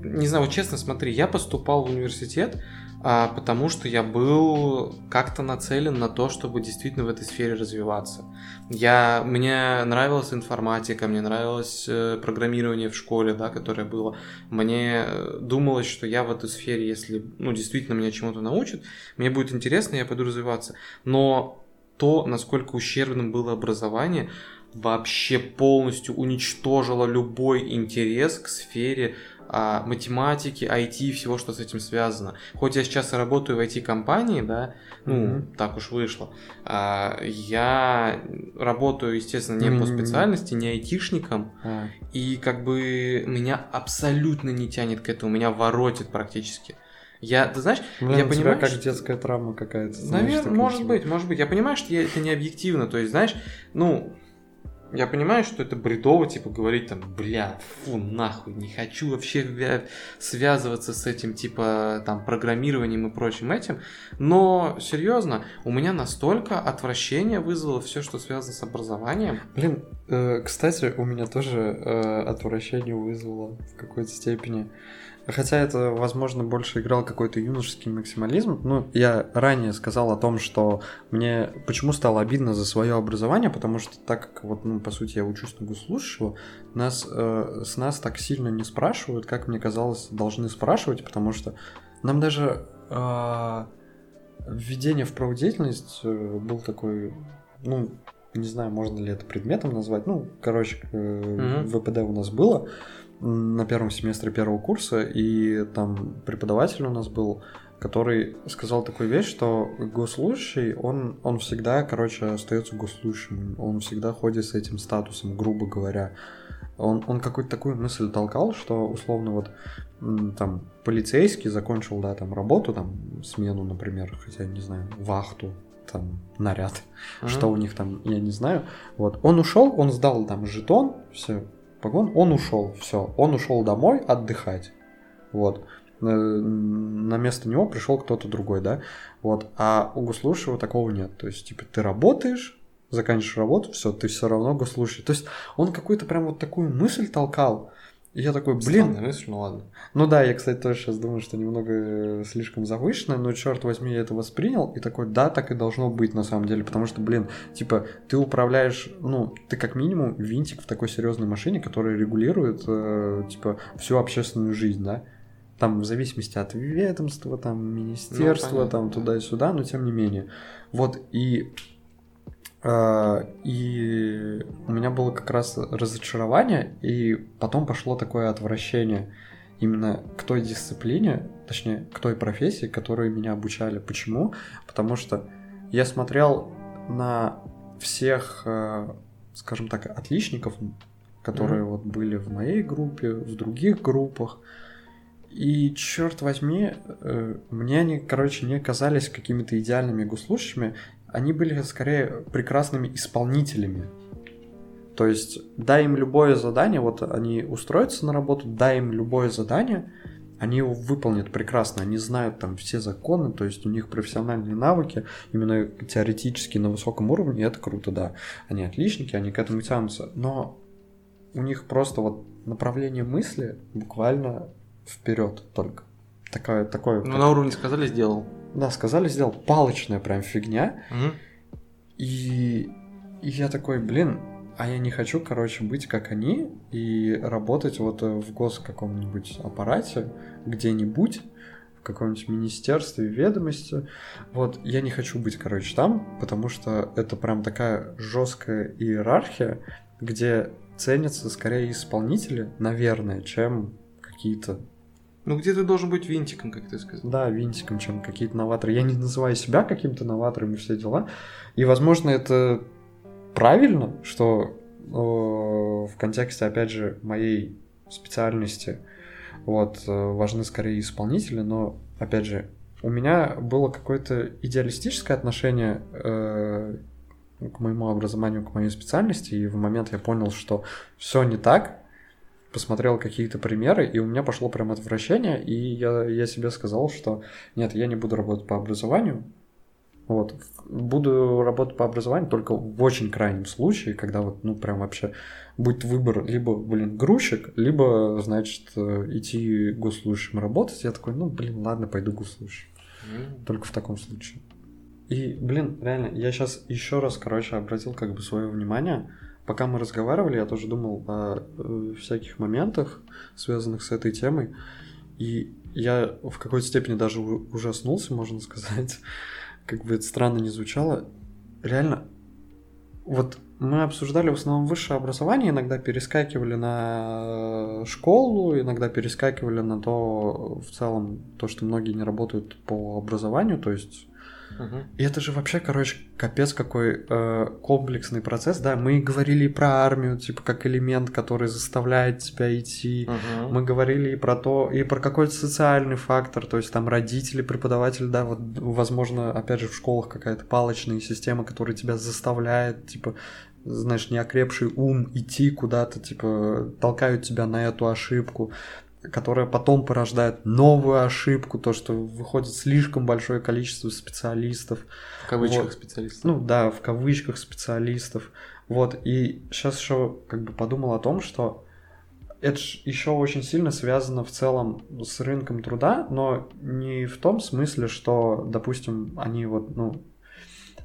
не знаю, вот честно, смотри, я поступал в университет, а, потому что я был как-то нацелен на то, чтобы действительно в этой сфере развиваться. Я, мне нравилась информатика, мне нравилось э, программирование в школе, да, которое было. Мне э, думалось, что я в этой сфере, если ну, действительно меня чему-то научат, мне будет интересно, я пойду развиваться. Но то, насколько ущербным было образование, вообще полностью уничтожила любой интерес к сфере а, математики, IT, всего, что с этим связано. Хоть я сейчас и работаю в IT-компании, да, ну, mm-hmm. так уж вышло, а, я работаю, естественно, не mm-hmm. по специальности, не айтишником, mm-hmm. и как бы меня абсолютно не тянет к этому, меня воротит практически. Я, ты знаешь, Блин, я у понимаю, тебя как что... детская травма какая-то. Наверное, может быть, может быть. Я понимаю, что я, это не объективно. То есть, знаешь, ну, я понимаю, что это бредово, типа, говорить там, бля, фу, нахуй, не хочу вообще связываться с этим, типа, там, программированием и прочим этим, но, серьезно, у меня настолько отвращение вызвало все, что связано с образованием. Блин, э, кстати, у меня тоже э, отвращение вызвало в какой-то степени. Хотя это, возможно, больше играл какой-то юношеский максимализм. Ну, я ранее сказал о том, что мне почему стало обидно за свое образование, потому что так как вот, ну, по сути, я учусь на госслужащего, нас, э, с нас так сильно не спрашивают, как мне казалось, должны спрашивать, потому что нам даже э, введение в праводеятельность э, был такой, ну, не знаю, можно ли это предметом назвать, ну, короче, э, mm-hmm. ВПД у нас было, на первом семестре первого курса, и там преподаватель у нас был, который сказал такую вещь, что госслужащий, он, он всегда, короче, остается госслужащим, он всегда ходит с этим статусом, грубо говоря. Он, он какую-то такую мысль толкал, что условно вот там полицейский закончил, да, там работу, там смену, например, хотя не знаю, вахту, там наряд, uh-huh. что у них там, я не знаю. Вот он ушел, он сдал там жетон, все, погон, он ушел, все, он ушел домой отдыхать, вот. Э, на место него пришел кто-то другой, да, вот. А у госслужащего такого нет, то есть типа ты работаешь, заканчиваешь работу, все, ты все равно госслужащий. То есть он какую-то прям вот такую мысль толкал, и я такой, блин. Странная мысль, ну ладно. Ну да, я, кстати, тоже сейчас думаю, что немного э, слишком завышенная, но черт возьми, я это воспринял, и такой, да, так и должно быть на самом деле, потому что, блин, типа, ты управляешь, ну, ты как минимум винтик в такой серьезной машине, которая регулирует, э, типа, всю общественную жизнь, да? Там в зависимости от ведомства, там, министерства, ну, понятно, там, туда-сюда, но тем не менее. Вот, и и у меня было как раз разочарование, и потом пошло такое отвращение именно к той дисциплине, точнее, к той профессии, которой меня обучали. Почему? Потому что я смотрел на всех, э, скажем так, отличников, которые mm-hmm. вот были в моей группе, в других группах, и черт возьми, э, мне они, короче, не казались какими-то идеальными госслужащими они были скорее прекрасными исполнителями. То есть, дай им любое задание, вот они устроятся на работу, дай им любое задание, они его выполнят прекрасно, они знают там все законы, то есть у них профессиональные навыки, именно теоретически на высоком уровне, и это круто, да. Они отличники, они к этому тянутся, но у них просто вот направление мысли буквально вперед только. Такое, такое. Ну, на уровне сказали, сделал. Да, сказали, сделал палочная прям фигня. Угу. И, и я такой, блин, а я не хочу, короче, быть как они и работать вот в гос каком-нибудь аппарате где-нибудь, в каком-нибудь министерстве, ведомости. Вот, я не хочу быть, короче, там, потому что это прям такая жесткая иерархия, где ценятся скорее исполнители, наверное, чем какие-то ну, где ты должен быть винтиком, как ты сказал. Да, винтиком, чем какие-то новаторы. Я не называю себя каким-то новатором и все дела. И, возможно, это правильно, что э, в контексте, опять же, моей специальности вот, э, важны скорее исполнители, но, опять же, у меня было какое-то идеалистическое отношение э, к моему образованию, к моей специальности, и в момент я понял, что все не так, посмотрел какие-то примеры, и у меня пошло прям отвращение, и я, я себе сказал, что нет, я не буду работать по образованию, вот. Буду работать по образованию только в очень крайнем случае, когда вот, ну, прям вообще будет выбор либо, блин, грузчик, либо, значит, идти госслужащим работать. Я такой, ну, блин, ладно, пойду госслужащим. Mm. Только в таком случае. И, блин, реально, я сейчас еще раз, короче, обратил как бы свое внимание пока мы разговаривали, я тоже думал о э, всяких моментах, связанных с этой темой. И я в какой-то степени даже ужаснулся, можно сказать, как бы это странно не звучало. Реально, вот мы обсуждали в основном высшее образование, иногда перескакивали на школу, иногда перескакивали на то, в целом, то, что многие не работают по образованию, то есть Угу. И это же вообще, короче, капец какой э, комплексный процесс, да. Мы говорили и про армию, типа как элемент, который заставляет тебя идти. Угу. Мы говорили и про то, и про какой-то социальный фактор, то есть там родители, преподаватели, да, вот, возможно, опять же, в школах какая-то палочная система, которая тебя заставляет, типа, знаешь, неокрепший ум идти куда-то, типа, толкают тебя на эту ошибку которая потом порождает новую ошибку, то, что выходит слишком большое количество специалистов. В кавычках Вот. специалистов. Ну да, в кавычках специалистов. Вот, и сейчас еще как бы подумал о том, что это еще очень сильно связано в целом с рынком труда, но не в том смысле, что, допустим, они вот, ну,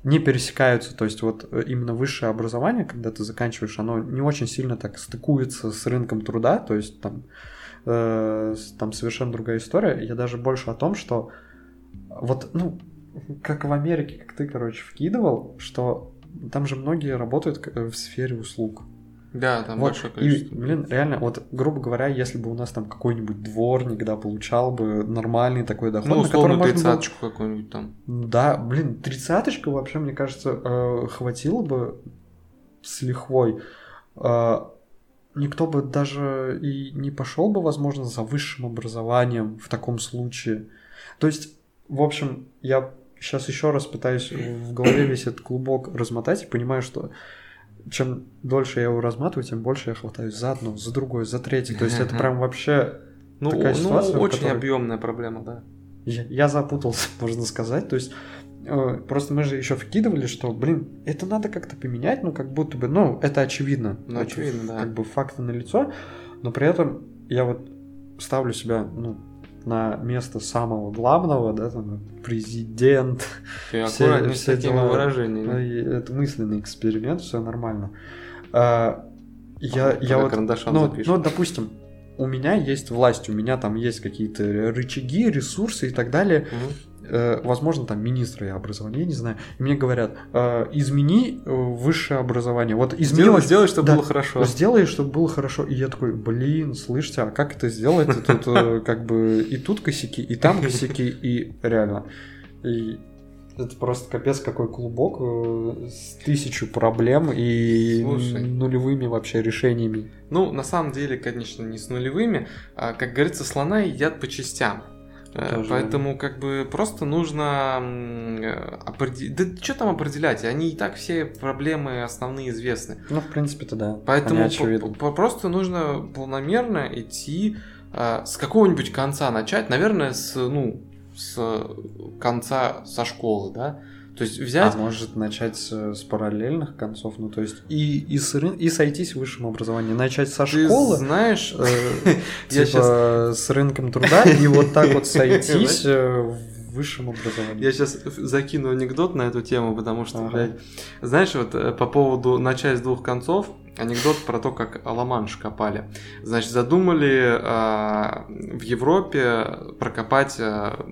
не пересекаются, то есть вот э, именно высшее образование, когда ты заканчиваешь, оно не очень сильно так стыкуется с рынком труда, то есть там, э, там совершенно другая история. Я даже больше о том, что вот, ну, как в Америке, как ты, короче, вкидывал, что там же многие работают к- в сфере услуг. Да, там Вот, большое и, количество. блин, реально, вот, грубо говоря, если бы у нас там какой-нибудь дворник, да, получал бы нормальный такой доход, Ну, на который условно, можно было- тридцаточку какую-нибудь там. Да, блин, тридцаточка вообще, мне кажется, э, хватило бы с лихвой. Э, Никто бы даже и не пошел бы, возможно, за высшим образованием в таком случае. То есть, в общем, я сейчас еще раз пытаюсь в голове весь этот клубок размотать и понимаю, что чем дольше я его разматываю, тем больше я хватаюсь за одно, за другое, за третье. То есть это прям вообще Ну, Такая ну, ситуация, в очень которой- объемная проблема, да. я, я запутался, можно сказать. То есть просто мы же еще вкидывали, что, блин, это надо как-то поменять, ну как будто бы, ну это очевидно. Ну, Это очевидно, да. Как бы факты на лицо, но при этом я вот ставлю себя, ну на место самого главного, да, там, президент, Ты Все- все дела. выражениями. Ну, это мысленный эксперимент, все нормально. А, я, Ага, я вот, ну, запишем. ну, допустим, у меня есть власть, у меня там есть какие-то рычаги, ресурсы и так далее. Мгм. Э, возможно, там министры образования, я не знаю. И мне говорят, э, измени э, высшее образование. Вот измени Сделай, чтобы да, было хорошо. Сделай, чтобы было хорошо. И я такой, блин, слышите, а как это сделать? Тут как бы и тут косяки, и там косяки, и реально. И это просто капец какой клубок с тысячу проблем и Слушай. нулевыми вообще решениями. Ну, на самом деле, конечно, не с нулевыми. А, как говорится, слона едят по частям. Э, Тоже Поэтому как бы просто нужно определить... Да что там определять? Они и так все проблемы основные известны. Ну, в принципе-то да. Поэтому по- по- просто нужно планомерно идти а, с какого-нибудь конца начать. Наверное, с, ну, с конца со школы, да? То есть взять... А может начать с, параллельных концов, ну то есть и, и, с и сойтись в высшем образовании, начать со ты школы, знаешь... э, типа с рынком труда, и вот так вот сойтись э, в высшем образовании. Я сейчас закину анекдот на эту тему, потому что, Ага. блядь, знаешь, вот э, по поводу начать с двух концов, анекдот про то, как Ла-Манш копали. Значит, задумали а, в Европе прокопать а,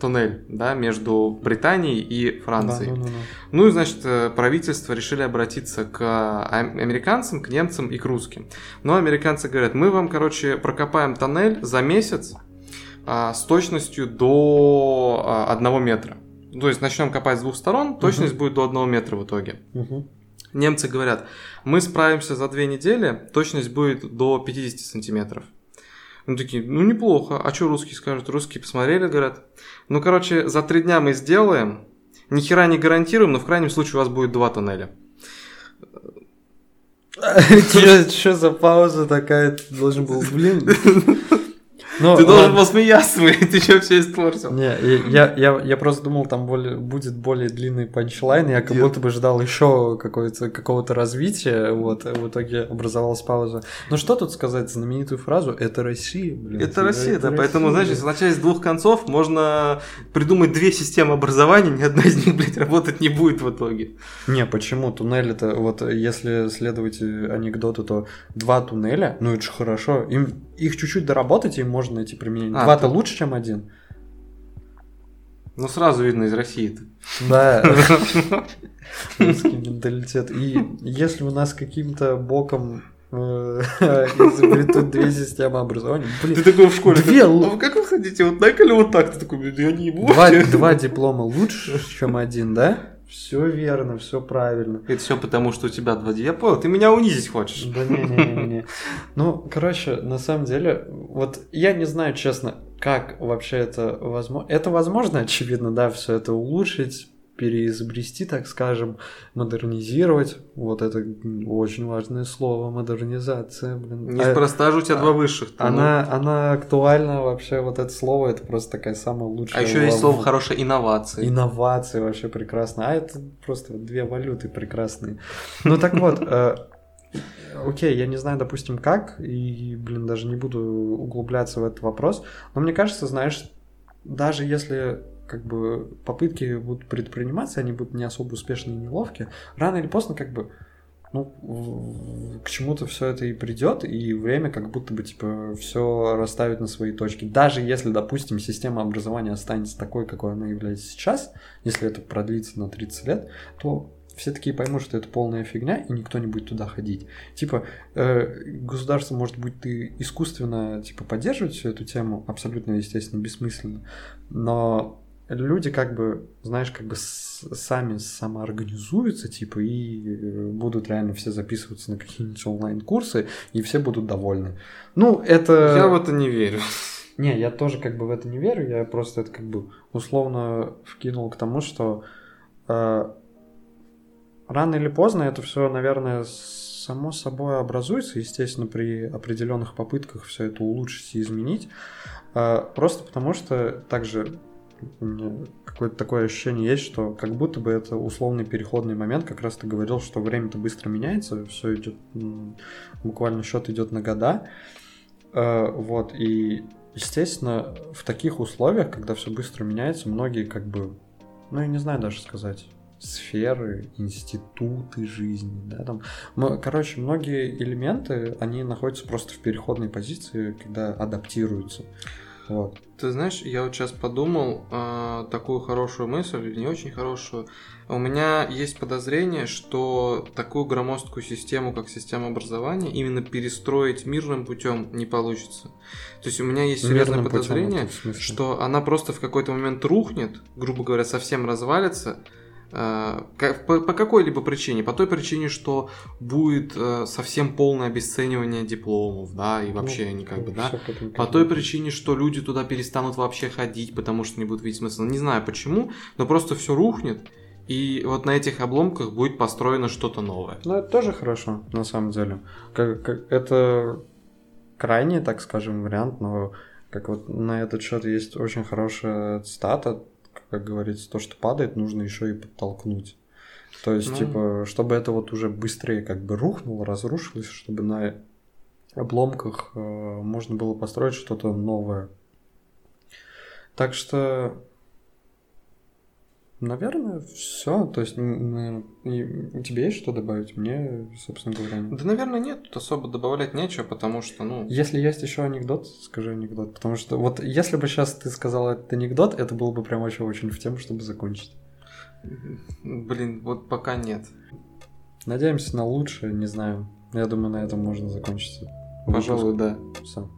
туннель, да, между Британией и Да, Францией. ну, ну, ну. Ну и, значит, э, правительство решили обратиться к ам- американцам, к немцам и к русским. Но американцы говорят, мы вам, короче, прокопаем тоннель за месяц а, с точностью до а, одного метра. То есть начнем копать с двух сторон, точность будет до одного метра в итоге. Мгм. Немцы говорят, мы справимся за две недели, точность будет до 50 сантиметров. Ну такие, ну неплохо. А что русские скажут? Русские посмотрели, говорят, ну короче, за три дня мы сделаем, ни хера не гарантируем, но в крайнем случае у вас будет два тоннеля. Что за пауза такая? Должен был, блин. Ну, Ты должен ладно. был смеяться, ты что все испортил? Не, я, я, я просто думал, там более, будет более длинный панчлайн, я как Нет. будто бы ждал еще какого-то, развития, вот, в итоге образовалась пауза. Ну что тут сказать, знаменитую фразу «Это Россия», блин. Это Россия, да, поэтому, знаешь, если начать с двух концов, можно придумать две системы образования, ни одна из них, блядь, работать не будет в итоге. Не, почему? Туннель это, вот если следовать анекдоту, то два туннеля, ну это же хорошо, им, их чуть-чуть доработать, и можно найти применение. А, Два-то ты- лучше, чем один. Ну, сразу видно из России-то. Да. Русский менталитет. И если у нас каким-то боком э, изобретут две системы образования. Блин, ты такой в школе. Две... А как вы хотите? Вот так или вот так? Ты такой, я не ебу. Два, два диплома лучше, чем один, да? Все верно, все правильно. Это все потому, что у тебя два Я понял, ты меня унизить хочешь. Да не-не-не. Ну, короче, на самом деле, вот я не знаю, честно, как вообще это возможно. Это возможно, очевидно, да, все это улучшить, переизобрести, так скажем, модернизировать. Вот это очень важное слово, модернизация. Блин. Неспроста же у тебя а, два высших. Она, ну... она актуальна вообще, вот это слово, это просто такая самая лучшая. А еще есть слово хорошее инновации. Инновации вообще прекрасно. А это просто две валюты прекрасные. Ну так вот, э, окей, я не знаю, допустим, как, и, блин, даже не буду углубляться в этот вопрос, но мне кажется, знаешь, даже если как бы попытки будут предприниматься, они будут не особо успешные и неловкие, рано или поздно как бы ну, к чему-то все это и придет, и время как будто бы, типа, все расставит на свои точки. Даже если, допустим, система образования останется такой, какой она является сейчас, если это продлится на 30 лет, то все такие поймут, что это полная фигня, и никто не будет туда ходить. Типа, э, государство, может быть, ты искусственно, типа, поддерживать всю эту тему, абсолютно, естественно, бессмысленно, но люди как бы, знаешь, как бы сами самоорганизуются, типа, и э, будут реально все записываться на какие-нибудь онлайн-курсы, и все будут довольны. Ну, это... Я в это не верю. Не, я тоже как бы в это не верю, я просто это как бы условно вкинул к тому, что э, рано или поздно это все, наверное, само собой образуется, естественно, при определенных попытках все это улучшить и изменить. Э, просто потому что также какое-то такое ощущение есть, что как будто бы это условный переходный момент, как раз ты говорил, что время-то быстро меняется, все идет, буквально счет идет на года, э, вот, и, естественно, в таких условиях, когда все быстро меняется, многие как бы, ну, я не знаю даже сказать, сферы, институты жизни, да, там, короче, многие элементы, они находятся просто в переходной позиции, когда адаптируются. Вот. Ты знаешь, я вот сейчас подумал э, такую хорошую мысль, или не очень хорошую. У меня есть подозрение, что такую громоздкую систему, как система образования, именно перестроить мирным путем не получится. То есть у меня есть серьезное подозрение, что она просто в какой-то момент рухнет, грубо говоря, совсем развалится, по, по какой-либо причине. По той причине, что будет э, совсем полное обесценивание дипломов, да, и вообще ну, они как бы, да. По той причине, что люди туда перестанут вообще ходить, потому что не будут видеть смысла. Не знаю почему, но просто все рухнет. И вот на этих обломках будет построено что-то новое. Ну, это тоже хорошо, на самом деле. Как, как, это крайний, так скажем, вариант, но как вот на этот счет есть очень хорошая цитата как говорится, то, что падает, нужно еще и подтолкнуть. То есть, ну... типа, чтобы это вот уже быстрее как бы рухнуло, разрушилось, чтобы на обломках э, можно было построить что-то новое. Так что Наверное, все. То есть, и, тебе есть что добавить? Мне, собственно говоря, нет. Да, наверное, нет. Тут особо добавлять нечего, потому что, ну... Если есть еще анекдот, скажи анекдот. Потому что вот если бы сейчас ты сказал этот анекдот, это было бы прям очень очень в тему, чтобы закончить. Блин, вот пока нет. Надеемся на лучшее, не знаю. Я думаю, на этом можно закончить. Пожалуй, да. Все.